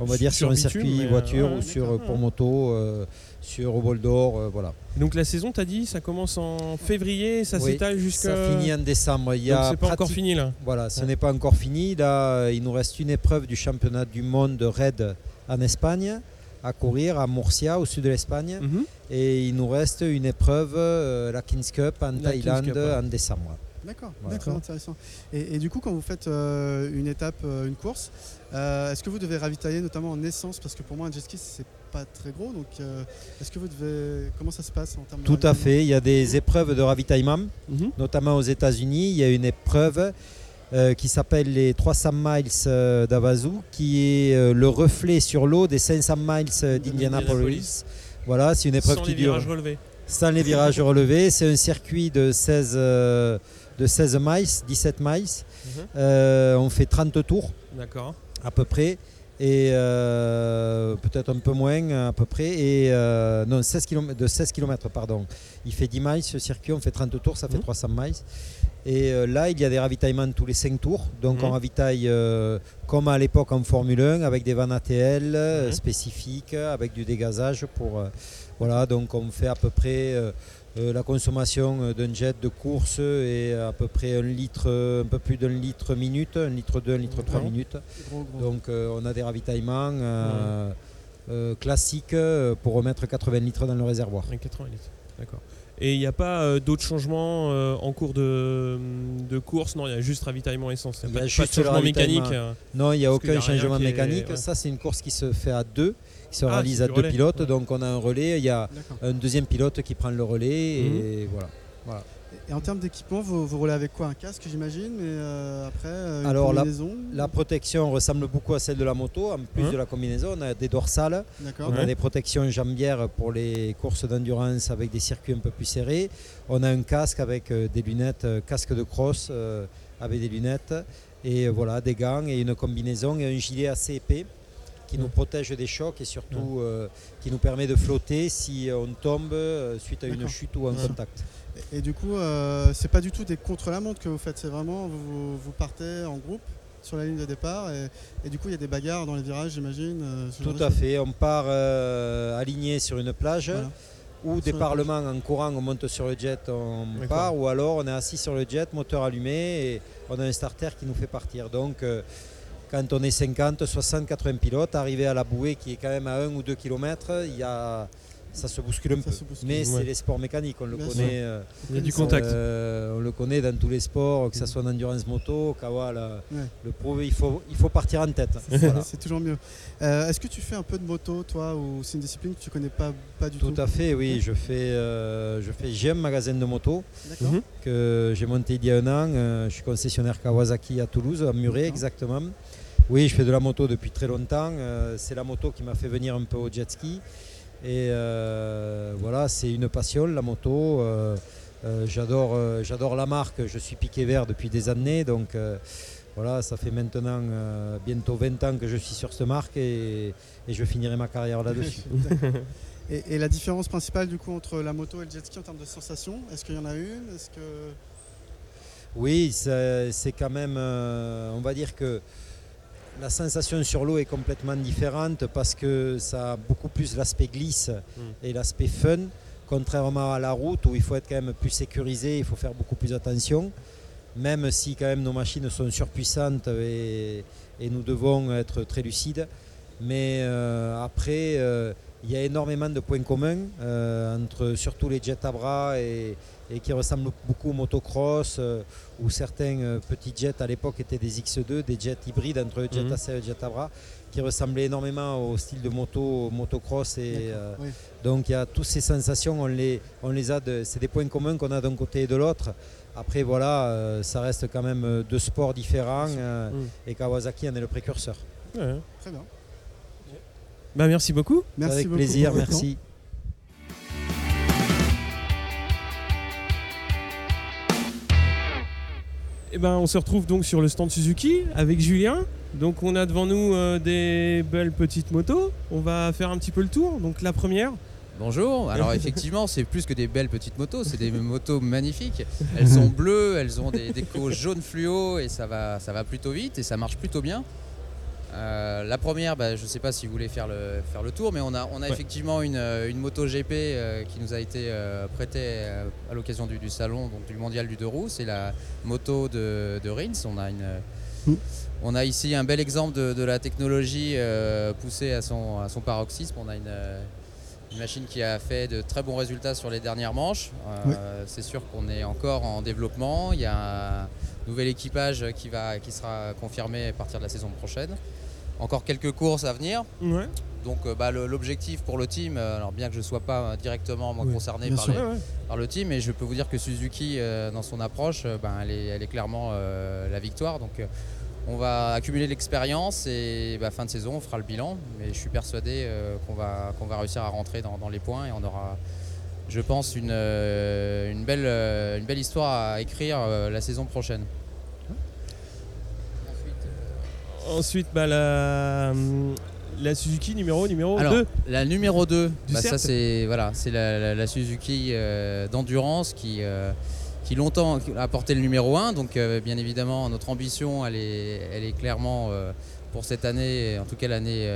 F: on va dire
B: Sur
F: sur un
B: bitume,
F: circuit voiture
B: ouais,
F: ou sur pour moto, euh, sur au bol d'or, euh, voilà.
B: Donc la saison, t'as dit, ça commence en février, ça
F: Oui,
B: s'étale jusqu'à.
F: Ça finit en décembre. Il y
B: Donc
F: a
B: c'est pas encore fini là.
F: Voilà, ce n'est pas encore fini. Là, il nous reste une épreuve du championnat du monde raid en Espagne à courir à Murcia, au sud de l'Espagne.
B: Mhm.
F: Et il nous reste une épreuve, euh, la Kings Cup en
B: La
F: Thaïlande
B: Kings Cup, ouais.
F: en décembre.
C: D'accord,
F: Voilà.
C: d'accord, intéressant. Et, et du coup, quand vous faites euh, une étape, euh, une course, euh, est-ce que vous devez ravitailler notamment en essence? Parce que pour moi, un jet ski, c'est pas très gros. Donc, est-ce que vous devez. Comment ça se passe en termes de
F: Tout à fait. Il y a des épreuves de ravitaillement,
B: Mhm.
F: notamment aux États-Unis. Il y a une épreuve euh, qui s'appelle les 300 miles euh, d'Avazu, qui est euh, le reflet sur l'eau des 500 miles d'Indianapolis. Voilà, c'est une épreuve
B: Sans
F: qui
B: les
F: dure.
B: virages relevés.
F: sans les virages relevés. C'est un circuit de 16, euh, de 16 miles, 17 miles.
B: Mhm.
F: On fait 30 tours
B: D'accord.
F: à peu près. Et euh, peut-être un peu moins à peu près. Et euh, non, 16 km, de 16 km, pardon. Il fait 10 miles ce circuit, on fait 30 tours, ça fait
B: Mhm.
F: 300 miles. Et euh, là, il y a des ravitaillements tous les 5 tours. Donc
B: Mhm.
F: on ravitaille euh, comme à l'époque en Formule 1 avec des vannes ATL euh,
B: Mhm.
F: spécifiques, avec du dégazage pour. euh, voilà, donc on fait à peu près. euh, la consommation d'un jet de course est à peu près un litre, un peu plus d'un litre minute, un litre 2, un litre 3
B: Ouais.
F: minutes.
C: Gros, gros.
F: Donc on a des ravitaillements classiques pour remettre 80 litres dans le réservoir.
B: Avec 80 litres. D'accord. Et il n'y a pas euh, d'autres changements euh, en cours de, de course? Non, il y a juste ravitaillement essence. Il n'y a, pas de changement mécanique. euh.
F: Non, il n'y a aucun changement
B: est-
F: mécanique.
B: ouais.
F: Ça, c'est une course qui se fait à deux, qui se
B: Ah,
F: réalise à deux
B: relais.
F: pilotes.
B: Ouais.
F: Donc on a un relais, il y a un deuxième pilote qui prend le relais
B: Mhm.
F: et voilà.
C: Et en termes d'équipement, vous, vous roulez avec quoi? Un casque, j'imagine, mais euh, après, euh, une
F: Alors,
C: combinaison?
F: La protection ressemble beaucoup à celle de la moto. En plus
B: Hein
F: de la combinaison, on a des dorsales, on
B: Ouais.
F: a des protections jambières pour les courses d'endurance avec des circuits un peu plus serrés. On a un casque avec euh, des lunettes, casque de cross euh, avec des lunettes et voilà des gants et une combinaison et un gilet assez épais qui nous protège des chocs et surtout euh, qui nous permet de flotter si on tombe euh, suite à une chute ou un
B: Ouais.
F: contact.
C: Et, et du coup, euh, c'est pas du tout des contre-la-montre que vous faites, c'est vraiment vous, vous partez en groupe sur la ligne de départ et, et du coup il y a des bagarres dans les virages, j'imagine. euh,
F: Tout à fait. On part euh, aligné sur une plage.
C: Voilà.
F: Ou
C: Sur la
F: département en courant, on monte sur le jet, on part, ou alors on est assis sur le jet, moteur allumé, et on a un starter qui nous fait partir. Donc euh, quand on est 50, 60, 80 pilotes, arrivé à la bouée qui est quand même à 1 ou 2 km, il y a, ça se bouscule un
C: Ça
F: peu.
C: bouscule.
F: Mais c'est les sports mécaniques, on le
C: Bien
F: connaît. euh,
B: Il y a du
C: Euh,
B: contact.
F: euh, on le connaît dans tous les sports, que ce
C: Mm.
F: soit en endurance moto, Kawa, la-
C: Ouais.
F: le pro, il faut, il faut partir en tête.
C: C'est-
F: Voilà.
C: Toujours mieux. Euh, Est-ce que tu fais un peu de moto, toi, ou c'est une discipline que tu connais pas, pas du tout
F: Tout? à fait, oui. Je fais, je fais, j'ai un magasin de moto.
B: Mhm.
F: que j'ai monté il y a un an. Je suis concessionnaire Kawasaki à Toulouse, à Muret exactement. Oui, je fais de la moto depuis très longtemps. C'est la moto qui m'a fait venir un peu au jet ski. Et euh, voilà, c'est une passion, la moto. Euh, euh, j'adore, j'adore la marque. Je suis piqué vert depuis des années. Donc voilà, ça fait maintenant bientôt 20 ans que je suis sur cette marque et, et je finirai ma carrière là-dessus.
C: Et, et la différence principale du coup entre la moto et le jet ski en termes de sensation, est-ce qu'il y en a une? Que
F: Oui, c'est c'est quand même, euh, on va dire que la sensation sur l'eau est complètement différente parce que ça a beaucoup plus l'aspect glisse et l'aspect fun, contrairement à la route où il faut être quand même plus sécurisé, il faut faire beaucoup plus attention, même si quand même nos machines sont surpuissantes et, et nous devons être très lucides. Mais euh, après, euh, il y a énormément de points communs euh, entre surtout les jets à bras et, et qui ressemblent beaucoup au motocross, euh, où certains euh, petits jets à l'époque étaient des X2, des jets hybrides entre le jet
B: Mhm.
F: à selle et le jet à bras, qui ressemblaient énormément au style de moto, motocross. Et, euh,
C: oui.
F: donc il y a toutes ces sensations, on les, on les a, de- c'est des points communs qu'on a d'un côté et de l'autre. Après voilà, euh, ça reste quand même deux sports différents euh,
B: Mhm.
F: et Kawasaki en est le précurseur.
B: Ouais.
C: Très bien.
B: Bah, merci beaucoup.
C: Merci
F: Avec
C: beaucoup
F: plaisir,
C: temps.
F: merci.
B: Et ben, on se retrouve donc sur le stand Suzuki avec Julien. Donc on a devant nous euh, des belles petites motos. On va faire un petit peu le tour. Donc la première.
G: Bonjour, alors effectivement c'est plus que des belles petites motos, c'est des motos magnifiques. Elles sont bleues, elles ont des décos jaunes fluo et ça va, ça va plutôt vite et ça marche plutôt bien. Euh, la première, bah, je ne sais pas si vous voulez faire le, faire le tour, mais on a, on a
B: Ouais.
G: effectivement une, euh, une moto GP euh, qui nous a été euh, prêtée à l'occasion du, du salon donc du mondial du deux roues. C'est la moto de, de Rins. On a, une,
C: Mm.
G: on a ici un bel exemple de, de la technologie poussée à son, à son paroxysme. On a une, une machine qui a fait de très bons résultats sur les dernières manches. C'est sûr qu'on est encore en développement. Il y a un nouvel équipage qui, va, qui sera confirmé à partir de la saison prochaine. Encore quelques courses à venir.
B: Ouais.
G: Donc euh, bah, l'objectif pour le team, euh, alors bien que je ne sois pas euh, directement moi,
C: Oui,
G: concerné par,
C: sûr.
G: les-
B: Ouais, ouais.
G: par le team, mais je peux vous dire que Suzuki, euh, dans son approche, euh, ben, elle, est, elle est clairement euh, la victoire. Donc on va accumuler l'expérience et bah, fin de saison, on fera le bilan. Mais je suis persuadé qu'on va, qu'on va réussir à rentrer dans, dans les points et on aura, je pense, une, une, belle, une belle histoire à écrire la saison prochaine.
B: Ensuite, bah, la, la Suzuki numéro numéro
G: Alors,
B: 2.
G: la numéro 2,
B: Du
G: bah, ça c'est voilà, c'est la, la- la Suzuki euh, d'endurance qui, euh, qui longtemps a porté le numéro 1. Donc euh, bien évidemment, notre ambition, elle est, elle est clairement pour cette année, en tout cas l'année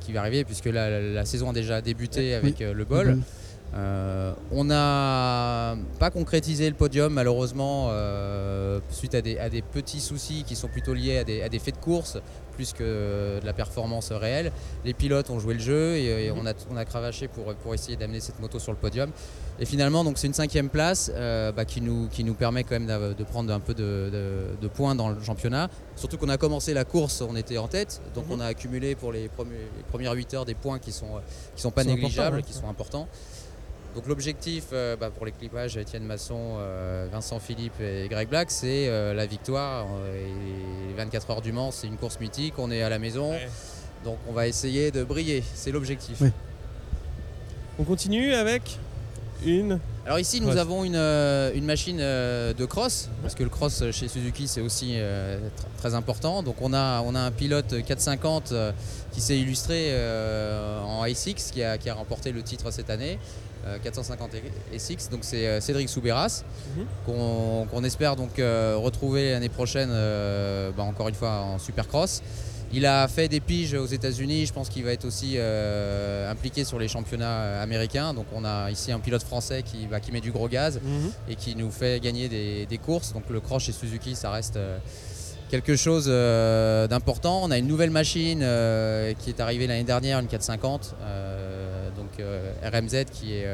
G: qui va arriver, puisque la, saison a déjà débuté avec le bol.
C: Bol.
G: Euh, on n'a pas concrétisé le podium malheureusement euh, suite à des, à des petits soucis qui sont plutôt liés à des, à des faits de course plus que de la performance réelle. Les pilotes ont joué le jeu et, et on, a, on a cravaché pour, pour essayer d'amener cette moto sur le podium. Et finalement, donc c'est une cinquième place euh, bah, qui, nous, qui nous permet quand même de prendre un peu de, de- de points dans le championnat. Surtout qu'on a commencé la course, on était en tête, donc
B: Mhm.
G: on a accumulé pour les, premiers- les premières 8 heures des points qui sont, qui sont pas négligeables,
B: ouais.
G: qui sont importants. Donc l'objectif euh, bah, pour l'équipage, Étienne Masson, euh, Vincent Philippe et Greg Black, c'est euh, la victoire. Et les 24 heures du Mans, c'est une course mythique, on est à la maison,
B: Ouais.
G: donc on va essayer de briller, c'est l'objectif.
B: On continue avec une.
G: Alors ici nous avons une, euh, une machine euh, de cross, parce que le cross chez Suzuki c'est aussi euh, tr- très important. Donc on a, on a un pilote 450 euh, qui s'est illustré en i6 qui a, qui a remporté le titre cette année. euh, 450 et 6 donc c'est Cédric Soubéras
B: Mhm.
G: qu'on espère donc retrouver l'année prochaine bah, encore une fois en supercross il a fait des piges aux États-Unis. Je pense qu'il va être aussi euh, impliqué sur les championnats euh, américains. Donc, on a ici un pilote français qui, bah, qui met du gros gaz et qui nous fait gagner des, des courses. Donc, le cross chez Suzuki, ça reste euh, quelque chose euh, d'important. On a une nouvelle machine euh, qui est arrivée l'année dernière, une 450, euh, donc RMZ, qui est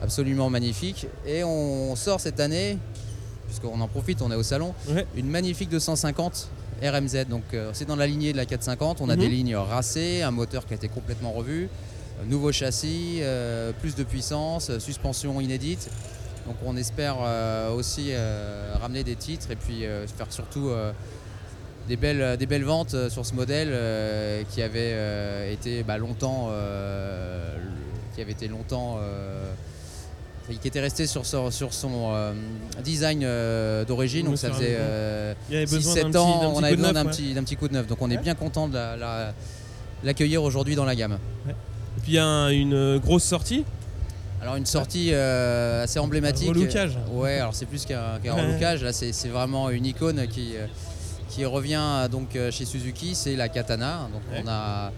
G: absolument magnifique. Et on sort cette année, puisqu'on en profite, on est au salon,
B: Ouais.
G: une magnifique 250 RMZ. Donc euh, c'est dans la lignée de la 450. On a
B: Mhm.
G: des lignes racées, un moteur qui a été complètement revu, euh, nouveau châssis, euh, plus de puissance, suspension inédite. Donc on espère aussi ramener des titres et puis faire surtout des, belles, des belles ventes sur ce modèle euh, qui avait euh, été bah, longtemps, euh, qui avait été longtemps qui était resté sur, son- sur son euh, design euh, d'origine. Donc ça faisait euh,
B: Il y avait besoin
G: 6-7
B: d'un petit-
G: ans, on avait besoin d'un
B: ouais.
G: petit, coup de neuf. Donc on est bien content de la- la- l'accueillir aujourd'hui dans la gamme.
B: Et puis il y a un- une euh, grosse sortie.
G: Alors une sortie assez emblématique.
B: Un relookage.
G: Ouais, alors c'est plus qu'un
B: Ouais.
G: relookage. Là, c'est vraiment une icône qui, qui revient donc chez Suzuki. C'est la Katana. Donc on a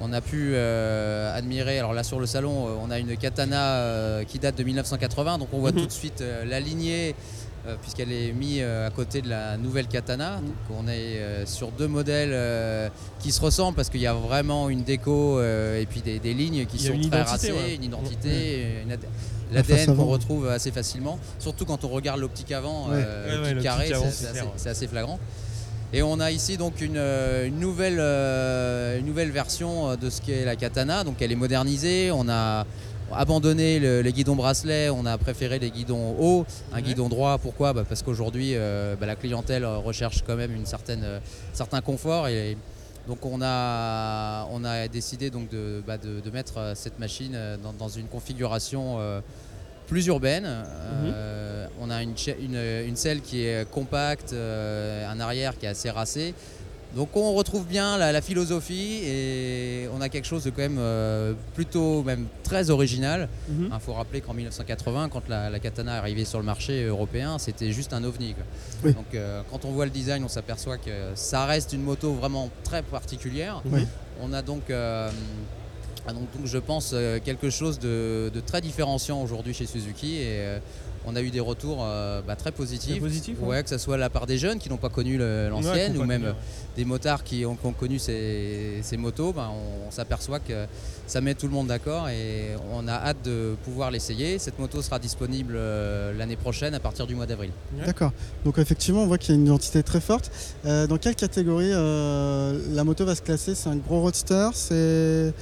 G: on a pu euh, admirer. Alors là sur le salon, euh, on a une Katana euh, qui date de 1980. Donc on voit
B: Mhm.
G: tout de suite euh, la lignée. Puisqu'elle est mise à côté de la nouvelle Katana. Donc on est sur deux modèles qui se ressemblent parce qu'il y a vraiment une déco et puis des, des lignes qui sont très
B: identité,
G: racées,
B: ouais.
G: une identité,
C: La face
G: l'ADN qu'on retrouve assez facilement, surtout quand on regarde l'optique avant,
C: Ouais.
G: c'est- assez,
B: ouais.
G: c'est assez flagrant. Et on a ici donc une, euh, une nouvelle, euh, une nouvelle version euh, de ce qu'est la katana. Donc elle est modernisée. On a abandonné le- les guidons bracelets. On a préféré les guidons hauts, un
B: Ouais.
G: guidon droit. Pourquoi? Bah, Parce qu'aujourd'hui euh, bah, la clientèle recherche quand même une certaine, euh, certain confort. Et donc on a, on a décidé donc de, bah, de, de mettre cette machine dans, dans une configuration euh, plus urbaine. Euh, on a une, une, une selle qui est compacte, euh, un arrière qui est assez racé. Donc on retrouve bien la, la philosophie et on a quelque chose de quand même euh, plutôt même très original. Il
B: Mhm.
G: faut rappeler qu'en 1980, quand la, la katana est arrivée sur le marché européen, c'était juste un ovni. quoi.
C: Oui.
G: Donc euh, quand on voit le design, on s'aperçoit que ça reste une moto vraiment très particulière.
C: Oui.
G: On a donc, euh, ah, donc, donc, je pense quelque chose de, de très différenciant aujourd'hui chez Suzuki et on a eu des retours euh, bah, très positifs.
B: Très ouais.
G: Ouais, que ce soit de la part des jeunes qui n'ont pas connu l'ancienne
B: Ouais,
G: ou même des motards qui ont, qui ont connu ces, ces motos, ben, on, on s'aperçoit que ça met tout le monde d'accord et on a hâte de pouvoir l'essayer. Cette moto sera disponible euh, l'année prochaine à partir du mois d'avril.
B: Ouais.
C: D'accord. Donc effectivement, on voit qu'il y a une identité très forte. Euh, dans quelle catégorie euh, la moto va se classer? C'est un gros roadster? C'est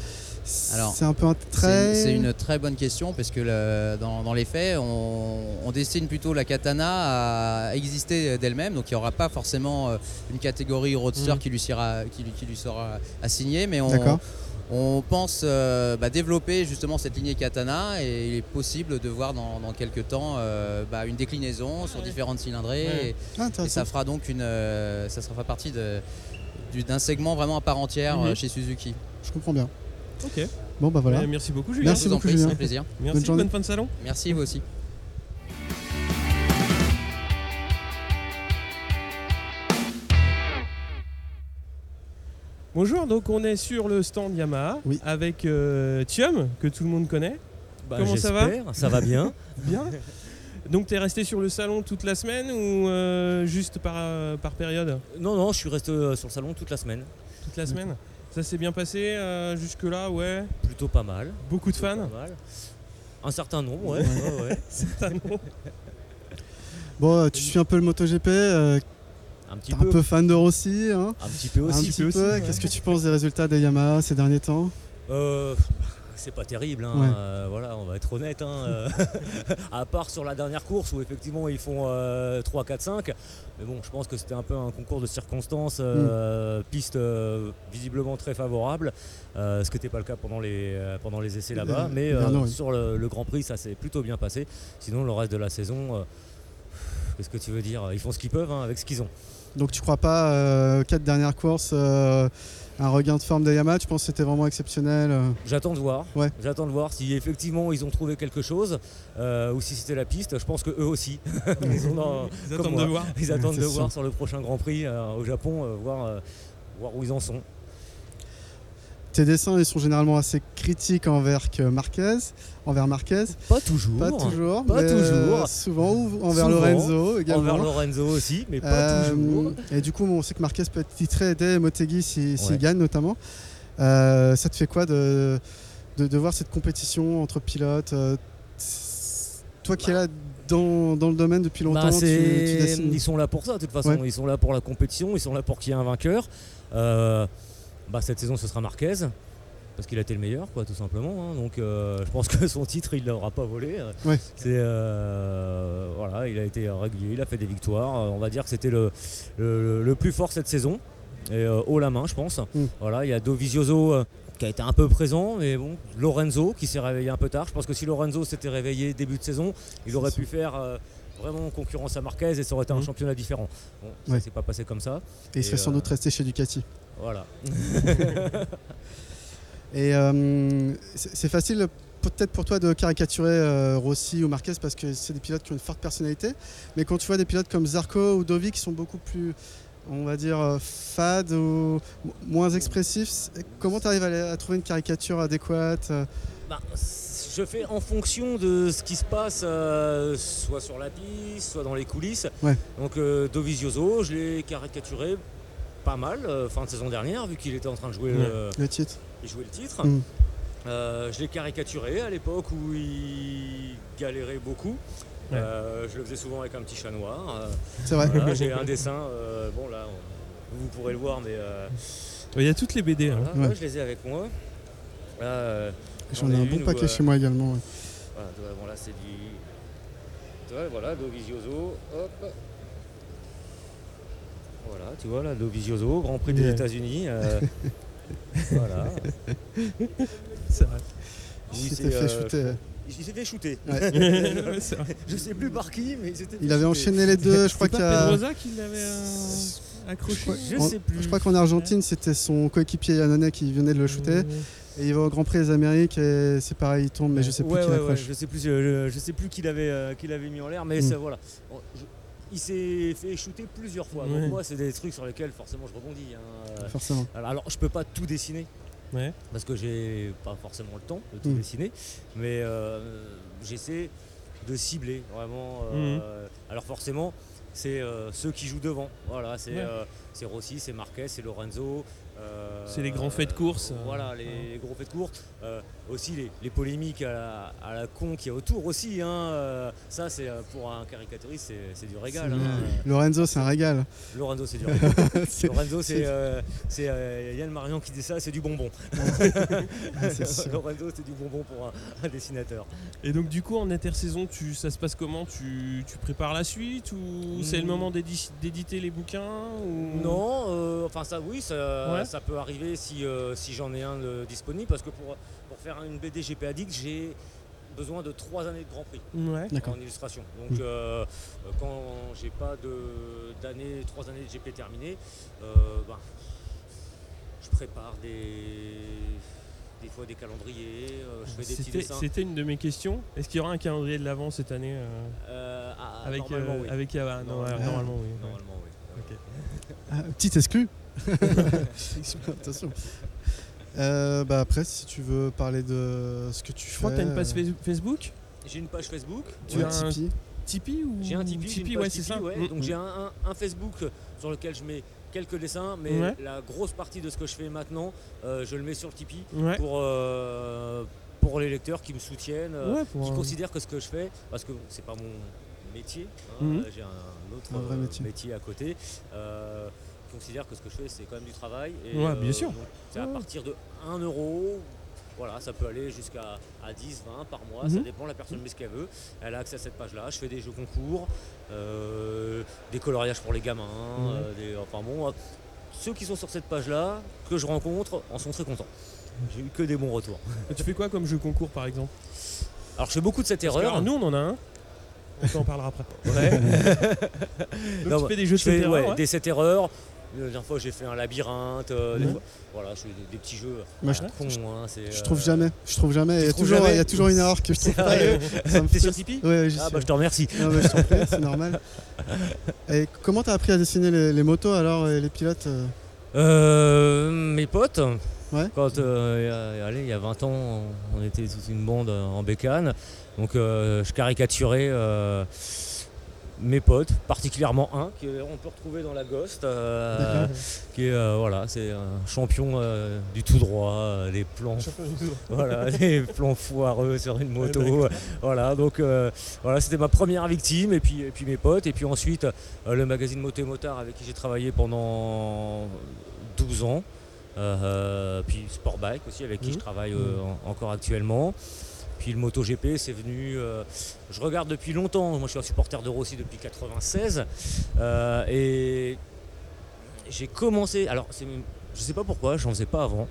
G: Alors,
C: c'est un peu un trait.
G: C'est c'est une très bonne question parce que le- dans, dans les faits, on, on destine plutôt la katana à exister d'elle-même. Donc il n'y aura pas forcément euh, une catégorie roadster
B: Mhm.
G: qui, lui sera, qui, lui- qui lui sera assignée, mais on, pense euh, bah, développer justement cette lignée katana et il est possible de voir dans, dans quelques temps euh, bah, une déclinaison sur différentes cylindrées
B: Ouais.
G: et-
C: Ah,
G: et, ça fera donc une, euh, ça sera partie d'un segment vraiment à part entière
B: Mhm.
G: euh, chez Suzuki.
C: Je comprends bien.
B: Ok.
C: Bon, bah voilà.
B: Ouais, merci beaucoup, Julien.
C: Merci beaucoup, Julien.
G: un plaisir.
B: Merci,
C: Bonne journée.
B: bonne fin de salon.
G: Merci vous aussi.
B: Bonjour, donc on est sur le stand Yamaha
C: Oui.
B: avec euh, Thium, que tout le monde connaît.
H: Bah,
B: Comment ça va
H: Ça va bien.
B: Bien. Donc t'es resté sur le salon toute la semaine ou euh, juste par, euh, par période?
H: Non, non, je suis resté euh, sur le salon toute la semaine.
B: Toute la semaine? Ça s'est bien passé euh, jusque-là, ouais.
H: Plutôt pas mal.
B: Beaucoup de
H: Plutôt
B: fans
H: pas mal. Un certain nombre, ouais. ouais, ouais.
B: Certainement.
C: Bon, euh, tu suis un peu le MotoGP, euh,
H: Un petit
C: t'es un
H: peu.
C: peu fan de Rossi. Hein
H: Un petit peu
C: un
H: aussi.
C: petit
B: peu
C: peu.
B: aussi,
C: Qu'est-ce que tu penses des résultats des Yamaha ces derniers temps?
H: Euh, c'est pas terrible, hein,
C: Ouais.
H: euh, voilà, on va être honnête. hein, euh, à part sur la dernière course où effectivement ils font euh, 3, 4, 5. Mais bon, je pense que c'était un peu un concours de circonstances, euh, piste euh, visiblement très favorable, ce qui n'était pas le cas pendant les, pendant les essais là-bas. Mais
C: oui.
H: sur le, le Grand Prix, ça s'est plutôt bien passé. Sinon, le reste de la saison, qu'est-ce que tu veux dire Ils font ce qu'ils peuvent hein, avec ce qu'ils ont.
C: Donc tu crois pas euh, aux quatre dernières courses, un regain de forme des Yamaha Tu penses que c'était vraiment exceptionnel euh
H: J'attends de voir.
C: Ouais.
H: J'attends de voir si effectivement ils ont trouvé quelque chose euh, ou si c'était la piste. Je pense que eux aussi. ils, dans-
B: attendent
H: moi.
B: de voir.
H: Ils attendent
C: c'est
H: de
C: sûr.
H: voir sur le prochain Grand Prix euh, au Japon, euh, voir, euh, voir où ils en sont.
C: Tes dessins, ils sont généralement assez critiques envers que Marquez, envers Marquez.
H: Pas toujours.
C: Pas toujours,
H: Pas
C: mais
H: toujours.
C: euh, souvent ou envers
H: Souvent.
C: Lorenzo également.
H: Envers Lorenzo aussi, mais pas
C: Euh,
H: toujours.
C: et du coup, on sait que Marquez peut être titré aider Motegi s'il s'il
H: Ouais.
C: gagne notamment. Euh, ça te fait quoi de, de, de voir cette compétition entre pilotes euh, Toi qui es là dans, dans le domaine depuis longtemps,
H: Bah,
C: tu, tu dessines.
H: ils sont là pour ça de toute façon.
C: Ouais.
H: Ils sont là pour la compétition, ils sont là pour qu'il y ait un vainqueur. Euh, bah, cette saison, ce sera Marquez. Parce qu'il a été le meilleur, quoi, tout simplement. hein. Donc, euh, je pense que son titre, il ne l'aura pas volé.
C: Ouais.
H: C'est euh, voilà, il a été régulier, il a fait des victoires. Euh, On va dire que c'était le, le, le plus fort cette saison. Et haut la main, je pense.
C: Mm.
H: Voilà, il y a Dovizioso qui a été un peu présent, mais bon, Lorenzo qui s'est réveillé un peu tard. Je pense que si Lorenzo s'était réveillé début de saison, il aurait pu faire vraiment concurrence à Marquez et ça aurait été un
B: Mhm.
H: championnat différent. Bon, ça
C: Ouais.
H: s'est pas passé comme ça.
C: Et il serait sans
H: euh,
C: doute resté chez Ducati.
H: Voilà.
C: Et euh, c'est facile peut-être pour toi de caricaturer euh, Rossi ou Marquez parce que c'est des pilotes qui ont une forte personnalité. Mais quand tu vois des pilotes comme Zarco ou Dovi qui sont beaucoup plus, on va dire, fades ou moins expressifs, comment tu arrives à, trouver une caricature adéquate
H: Bah, je fais en fonction de ce qui se passe, euh, soit sur la piste, soit dans les coulisses.
C: Ouais.
H: Donc euh, Dovizioso, je l'ai caricaturé pas mal euh, fin de saison dernière, vu qu'il était en train de jouer,
B: Ouais.
H: le,
C: Le titre
H: il jouait le titre.
C: Mm.
H: Euh, je l'ai caricaturé à l'époque où il galérait beaucoup.
B: Ouais.
H: Euh, je le faisais souvent avec un petit chat noir. euh,
C: C'est vrai.
H: voilà, J'ai un dessin, euh, bon là, on- vous pourrez le voir, mais euh,
B: Il y a toutes les BD. hein.
H: voilà,
C: Ouais.
H: ouais, je les ai avec moi. Euh,
C: J'en ai un bon paquet
H: euh,
C: chez moi également. ouais.
H: Voilà, tu vois, bon, là c'est du. Tu vois, voilà, Dovizioso, hop. Voilà, tu vois là, Dovizioso, Grand Prix des. États-Unis. euh, voilà.
B: C'est vrai.
H: Oui,
C: Il s'était fait
H: euh,
C: shooter.
H: Il s'est fait shooter.
B: Ouais.
H: Je sais plus par qui, mais il s'était fait
C: Il avait
H: shooter.
C: enchaîné les deux. Je crois qu'il a.
B: Pedrosa qui l'avait euh, accroché
H: Je
C: en-
H: sais plus.
C: Je crois qu'en Argentine, c'était son coéquipier Yannone qui venait de le shooter.
B: Euh,
C: Et il va au Grand Prix des Amériques et c'est pareil, il tombe, mais je sais plus
H: ouais,
C: qui
H: ouais,
C: l'accroche.
H: ouais, je sais plus, je, je- sais plus qui l'avait euh, qui l'avait mis en l'air, mais
C: Mm.
H: ça, voilà. Bon, je- il s'est fait shooter plusieurs fois.
B: Ouais.
H: Donc moi, c'est des trucs sur lesquels forcément je rebondis. hein.
C: Forcément.
H: Alors, alors, je peux pas tout dessiner
B: Ouais.
H: parce que j'ai pas forcément le temps de tout
C: Mm.
H: dessiner, mais euh, j'essaie de cibler vraiment.
B: Mm.
H: euh, Alors forcément, c'est euh, ceux qui jouent devant. Voilà, c'est
B: Ouais.
H: euh, c'est Rossi, c'est Marquez, c'est Lorenzo. Euh,
B: C'est les grands faits de course.
H: Voilà, les, gros faits de course. Euh, aussi les, les polémiques à la, à la con qu'il y a autour aussi. hein, euh, ça, c'est euh, pour un caricaturiste, c'est- c'est du régal. Hein.
C: Lorenzo, c'est un régal.
H: Lorenzo, c'est du régal. Lorenzo, c'est
C: c'est-
H: euh, euh, Yann Marion qui dit ça, c'est du bonbon.
C: Ah.
H: Lorenzo, c'est du bonbon pour un, un dessinateur.
B: Et donc du coup en intersaison, tu, ça se passe comment? Tu, tu prépares la suite ou c'est le
H: Mm.
B: moment d'édi- d'éditer les bouquins ou...
H: Non, euh, enfin ça, oui, ça,
B: Ouais.
H: Ça peut arriver si, euh, si j'en ai un de disponible, parce que pour, pour faire une BD GP Addict, j'ai besoin de trois années de Grand Prix.
B: Ouais.
H: En illustration. Donc
C: Mm.
H: euh, euh, quand j'ai pas de d'années, trois années de GP terminées, euh, ben, je prépare des des fois des calendriers, euh, je fais des petits
B: C'était
H: dessins.
B: c'était une de mes questions. Est-ce qu'il y aura un calendrier de l'avant cette année euh,
H: Euh, ah,
B: avec
H: normalement,
B: euh,
H: oui.
B: avec Yawa Non,
H: Normalement.
B: oui. ouais.
H: Normalement, oui.
B: Ok.
C: Ah, petit exclu. Attention. Euh, bah après, si tu veux parler de ce que tu
B: Je
C: fais.
B: crois que tu as une page
C: euh,
B: Face- Facebook?
H: J'ai une page Facebook.
B: Tu
C: ouais,
B: as un
C: Tipeee.
B: Tipeee ou
H: J'ai un Tipeee, page
B: ouais, c'est
H: Tipeee,
B: ça.
H: ouais.
B: Mm.
H: Donc j'ai un, un- un Facebook sur lequel je mets quelques dessins, mais
B: Ouais.
H: la grosse partie de ce que je fais maintenant, euh, je le mets sur le Tipeee
B: Ouais.
H: pour, euh, pour les lecteurs qui me soutiennent,
B: pour
H: qui
B: un-
H: considèrent que ce que je fais, parce que c'est pas mon métier, hein, euh, j'ai un autre
C: Un métier.
H: à côté. Qui considèrent que ce que je fais c'est quand même du travail et
B: Ouais, bien
H: euh,
B: sûr.
H: c'est à partir de 1 euro voilà, ça peut aller jusqu'à à 10, 20 par mois, ça
B: Mhm.
H: dépend, la personne met ce qu'elle veut. Elle a accès à cette page-là. Je fais des jeux concours, euh, des coloriages pour les gamins,
B: Mhm.
H: euh, des- enfin bon, ceux qui sont sur cette page-là, que je rencontre, en sont très contents. J'ai eu que des bons retours.
B: Tu fais quoi comme jeu concours par exemple?
H: Alors je fais beaucoup de cette
B: Parce que,
H: erreur.
B: alors, nous on en a un. On t'en parlera après.
H: Ouais.
B: Donc
H: Non,
B: tu fais des jeux de
H: je fais,
B: cette
H: ouais,
B: erreur, ouais.
H: des 7 erreurs. La dernière fois j'ai fait un labyrinthe. euh, des fois- voilà, je fais des, des petits jeux.
C: Moi, je-
H: con, hein, c'est,
C: Je
H: euh,
C: trouve jamais. Je trouve jamais. Il y, a toujours,
H: jamais
C: il y a toujours une erreur que je trouve pas.
H: T'es sur. Tipeee
C: Ouais,
H: Ah bah je te remercie.
C: Non, je t'en prie, c'est normal. Et comment t'as appris à dessiner les, les motos alors et les pilotes euh
H: Euh, mes potes,
C: Ouais.
H: quand euh, il y a- allez, il y a 20 ans, on était toute une bande euh, en bécane. Donc euh, je caricaturais euh, mes potes, particulièrement un qu'on peut retrouver dans la Ghost, euh, qui est euh, voilà, c'est un champion euh, du tout droit, des plans, voilà, plans foireux sur une moto. voilà, donc voilà, c'était ma première victime et puis et puis mes potes et puis ensuite le magazine Moto et Motard avec qui j'ai travaillé pendant 12 ans. Puis Sportbike aussi avec qui
B: Mhm.
H: je travaille euh, en- encore actuellement. Puis le MotoGP, c'est venu. euh, je regarde depuis longtemps. Moi, je suis un supporter de Rossi depuis 96 euh, et j'ai commencé. Alors, je sais pas pourquoi, j'en faisais pas avant.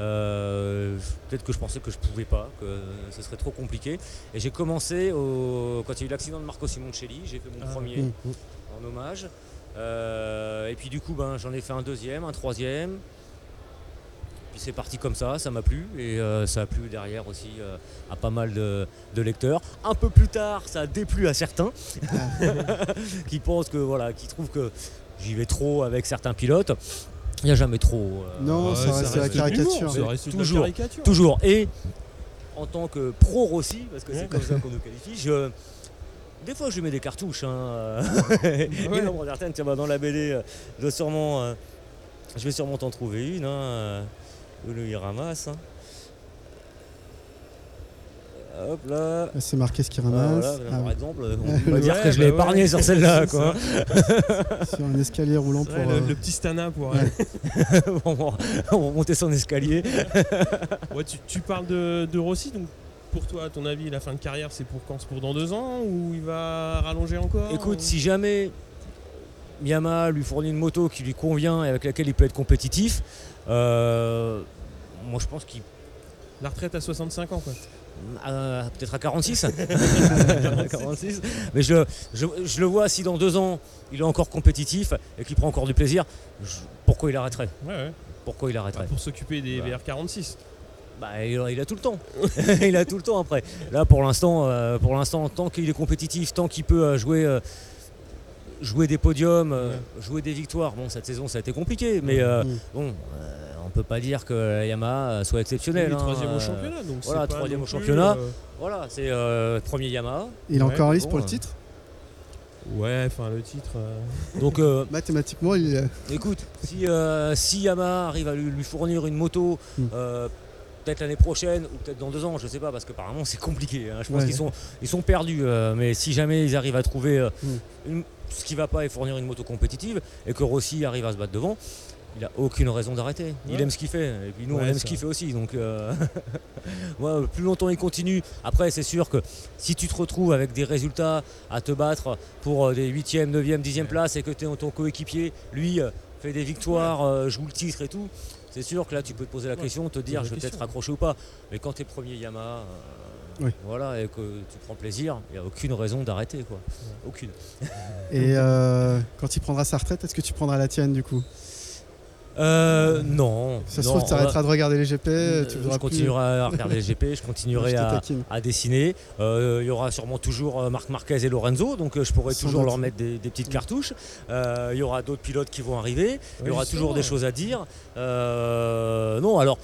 H: Euh, Peut-être que je pensais que je pouvais pas, que ce serait trop compliqué. Et j'ai commencé au- quand il y a eu l'accident de Marco Simoncelli. J'ai fait mon
B: Ah,
H: premier en hommage. Et puis du coup, ben, j'en ai fait un deuxième, un troisième. Puis c'est parti comme ça, ça m'a plu. Et euh, ça a plu derrière aussi euh, à pas mal de, de lecteurs. Un peu plus tard, ça a déplu à certains qui pensent que voilà, qui trouvent que j'y vais trop avec certains pilotes. Il n'y a jamais trop. euh,
C: Non, ça reste la caricature.
B: Ça reste de la
H: Toujours.
B: caricature.
H: Toujours. Et en tant que pro Rossi, parce que c'est comme ça qu'on nous qualifie, je, des fois je lui mets des cartouches. Hein. Et
B: Ouais.
H: non, bon, certaines, tiens, bah, dans la BD, euh, je, sûrement, euh, je vais sûrement t'en trouver une. Hein, euh, où lui, il ramasse. hein. Hop là.
C: C'est marqué ce qu'il
H: Ah,
C: ramasse.
H: voilà,
C: Ah,
H: par exemple, on va dire
B: ouais,
H: que je
B: bah
H: l'ai
B: ouais.
H: épargné sur celle-là. Quoi.
C: sur un escalier roulant pour.
B: le,
C: euh,
B: le petit Stana pour.
C: Ouais.
H: on, va, on va monter son escalier.
B: Ouais, tu, tu parles de, de Rossi, donc pour toi, à ton avis, la fin de carrière, c'est pour quand C'est pour dans deux ans ou il va rallonger encore
H: Écoute,
B: ou-
H: si jamais Yamaha lui fournit une moto qui lui convient et avec laquelle il peut être compétitif, euh, moi je pense qu'il
B: La retraite à 65 ans, quoi.
H: euh, peut-être à 46. 46. Mais je, je, je le vois si dans deux ans il est encore compétitif et qu'il prend encore du plaisir, je- pourquoi il arrêterait?
B: Ouais, ouais.
H: Pourquoi il
B: Bah,
H: arrêterait
B: pour s'occuper des
H: Voilà.
B: VR46.
H: Bah, il, a- il a tout le temps. il a tout le temps après. Là, pour l'instant, euh, pour l'instant, tant qu'il est compétitif, tant qu'il peut euh, jouer, jouer des podiums, euh, jouer des victoires. Bon, cette saison, ça a été compliqué, mais euh,
C: Mm.
H: bon, euh, on peut pas dire que la Yamaha euh, soit
B: Il
H: exceptionnelle.
B: est
H: hein,
B: troisième au championnat, donc
H: voilà, troisième au championnat.
B: euh,
H: Voilà, c'est euh, premier Yamaha.
C: Il est
B: Ouais,
C: encore en
H: bon,
C: pour le titre?
B: Ouais, enfin le titre. euh,
H: Donc, euh,
C: Mathématiquement, il est.
H: Écoute, si, euh, si Yamaha arrive à lui, lui fournir une moto,
C: Mm.
H: euh, peut-être l'année prochaine ou peut-être dans deux ans, je sais pas, parce qu'apparemment c'est compliqué. hein. Je pense
C: Ouais.
H: qu'ils sont, ils sont perdus. euh, mais si jamais ils arrivent à trouver euh,
C: Mm.
H: une- ce qui va pas et fournir une moto compétitive, et que Rossi arrive à se battre devant, il a aucune raison d'arrêter. Il aime ce qu'il fait, et puis nous on aime
B: ça.
H: ce qu'il fait aussi. Donc, euh, plus longtemps il continue. Après, c'est sûr que si tu te retrouves avec des résultats à te battre pour euh, des 8e, 9e, 10e places et que ton coéquipier, lui, euh, fait des victoires, joue le titre et tout, c'est sûr que là tu peux te poser la question, te dire je vais peut-être raccrocher ou pas. Mais quand tu es premier Yamaha, euh,
C: Oui.
H: voilà, et que tu prends plaisir, il n'y a aucune raison d'arrêter. quoi. Aucune.
C: Et euh, quand il prendra sa retraite, est-ce que tu prendras la tienne du coup?
H: Euh, non.
C: Ça se
H: non,
C: trouve, tu
H: va-
C: arrêteras de regarder les GP.
H: Euh,
C: tu
H: je
C: plus-
H: continuerai à regarder les GP, je continuerai
C: Je
H: à, dessiner. Euh, Il y aura sûrement toujours Marc Marquez et Lorenzo, donc je pourrai
C: Sans
H: toujours
C: doute.
H: leur mettre des, des petites cartouches. Il y aura d'autres pilotes qui vont arriver. Il y aura toujours des choses à dire. Non, alors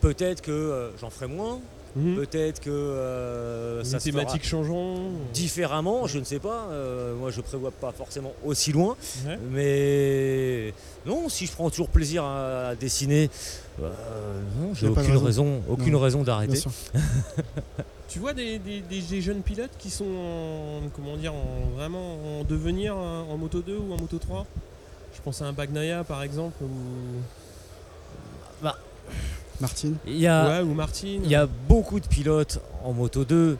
H: peut-être que j'en ferai moins,
B: Mhm.
H: peut-être que euh, ça se fera
B: changeront.
H: différemment, je ne sais pas. Euh, moi, je prévois pas forcément aussi loin.
B: Ouais.
H: Mais non, si je prends toujours plaisir à, à dessiner, euh, non, j'ai aucune
C: raison.
H: raison, aucune
C: Non.
H: raison d'arrêter.
B: Tu vois des, des- des- des jeunes pilotes qui sont en, comment dire, en- vraiment en devenir en Moto 2 ou en Moto 3 Je pense à un Bagnaia par exemple ou,
C: Martine
H: Il y a,
B: ouais, ou Martin.
H: il y a beaucoup de pilotes en moto 2,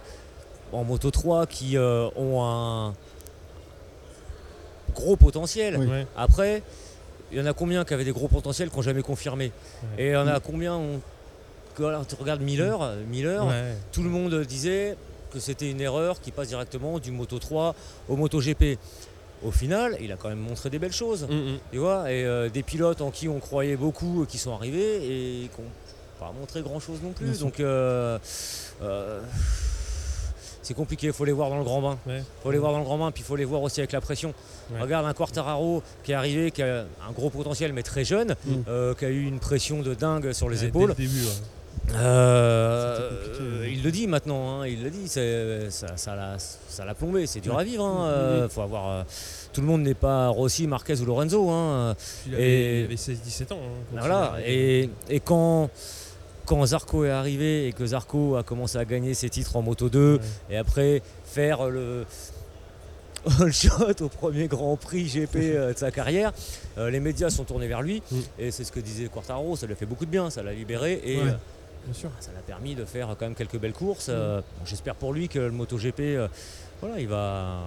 H: en moto 3 qui euh, ont un gros potentiel.
C: Oui.
B: Ouais.
H: Après, il y en a combien qui avaient des gros potentiels qui n'ont jamais confirmé?
B: Ouais.
H: Et il y en a combien ont- que, alors, tu regardes Miller, Miller
B: Ouais.
H: tout le monde disait que c'était une erreur qui passe directement du Moto 3 au Moto GP. Au final, il a quand même montré des belles choses.
B: Mhm.
H: Tu vois, et euh, des pilotes en qui on croyait beaucoup euh, qui sont arrivés et qui n'ont pas montré grand chose non plus. Donc euh, euh, c'est compliqué, il faut les voir dans le grand bain.
B: Ouais.
H: faut les voir dans le grand bain, puis il faut les voir aussi avec la pression.
B: Ouais.
H: Regarde un Quartararo qui est arrivé, qui a un gros potentiel mais très jeune,
C: Mm.
H: euh, qui a eu une pression de dingue sur les
B: Ouais,
H: épaules.
B: Dès le début.
H: Euh, il le dit maintenant, hein, il le dit, ça, ça l'a ça l'a plombé, c'est dur à vivre. hein,
B: Mhm.
H: euh, faut avoir, tout le monde n'est pas Rossi, Marquez ou Lorenzo. hein,
B: il avait,
H: Et-
B: il avait 16-17 ans. hein, quand il
H: voilà. Et, et quand, quand Zarco est arrivé et que Zarco a commencé à gagner ses titres en Moto 2
B: Ouais.
H: et après faire le all shot au premier Grand Prix GP euh, de sa carrière, euh, les médias sont tournés vers lui
B: Mm.
H: et c'est ce que disait Quartaro, ça lui a fait beaucoup de bien, ça l'a libéré et
B: Ouais. Bien sûr.
H: ça l'a permis de faire quand même quelques belles courses.
B: Mm.
H: Euh, J'espère pour lui que le MotoGP, euh, voilà, il va,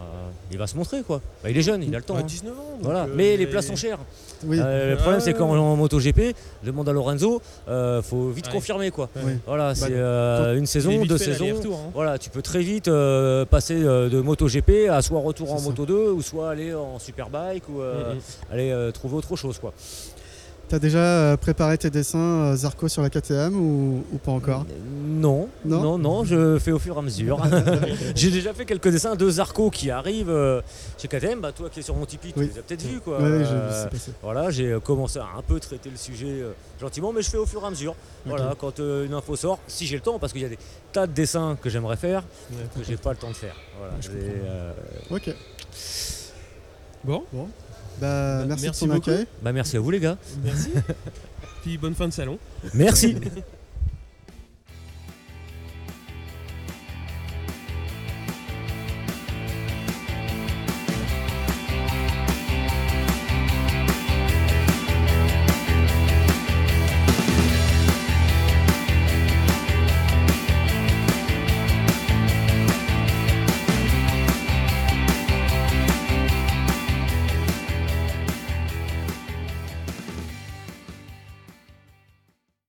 H: il va se montrer quoi. Bah, il est jeune, il a le temps.
B: Ouais,
H: hein.
B: 19 ans. donc,
H: Voilà.
B: euh,
H: Mais les places sont chères.
C: Oui,
H: Euh, le
B: Ah
H: problème, c'est
B: ouais,
H: qu'en en MotoGP, demande à Lorenzo, euh, faut vite
B: Ouais.
H: confirmer quoi. Voilà, c'est euh,
C: quand-
H: une saison, deux saisons.
B: hein.
H: Voilà, tu peux très vite euh, passer de MotoGP à soit retour en
C: C'est ça.
H: Moto 2 ou soit aller en Superbike ou euh,
B: Mhm.
H: aller euh, trouver autre chose quoi.
C: T'as déjà euh, préparé tes dessins euh, Zarco sur la KTM ou, ou pas encore
H: Non,
C: Non
H: non, non, je fais au fur et à mesure. J'ai déjà fait quelques dessins de Zarco qui arrivent euh, chez KTM. Bah, toi qui es sur mon Tipeee, tu les as peut-être vus. Quoi.
C: Je
H: Euh, voilà, j'ai euh, commencé à un peu traiter le sujet euh, gentiment, mais je fais au fur et à mesure. Voilà, quand euh, une info sort, si j'ai le temps, parce qu'il y a des tas de dessins que j'aimerais faire,
B: Ouais.
H: que j'ai pas le temps de faire. Voilà,
C: Je
H: Et,
C: comprends.
H: euh,
C: Ok.
B: Bon,
C: Bah,
B: Bah,
C: merci,
B: merci
C: ton accueil.
H: bah, merci à vous les gars.
B: merci. Puis bonne fin de salon.
H: Merci.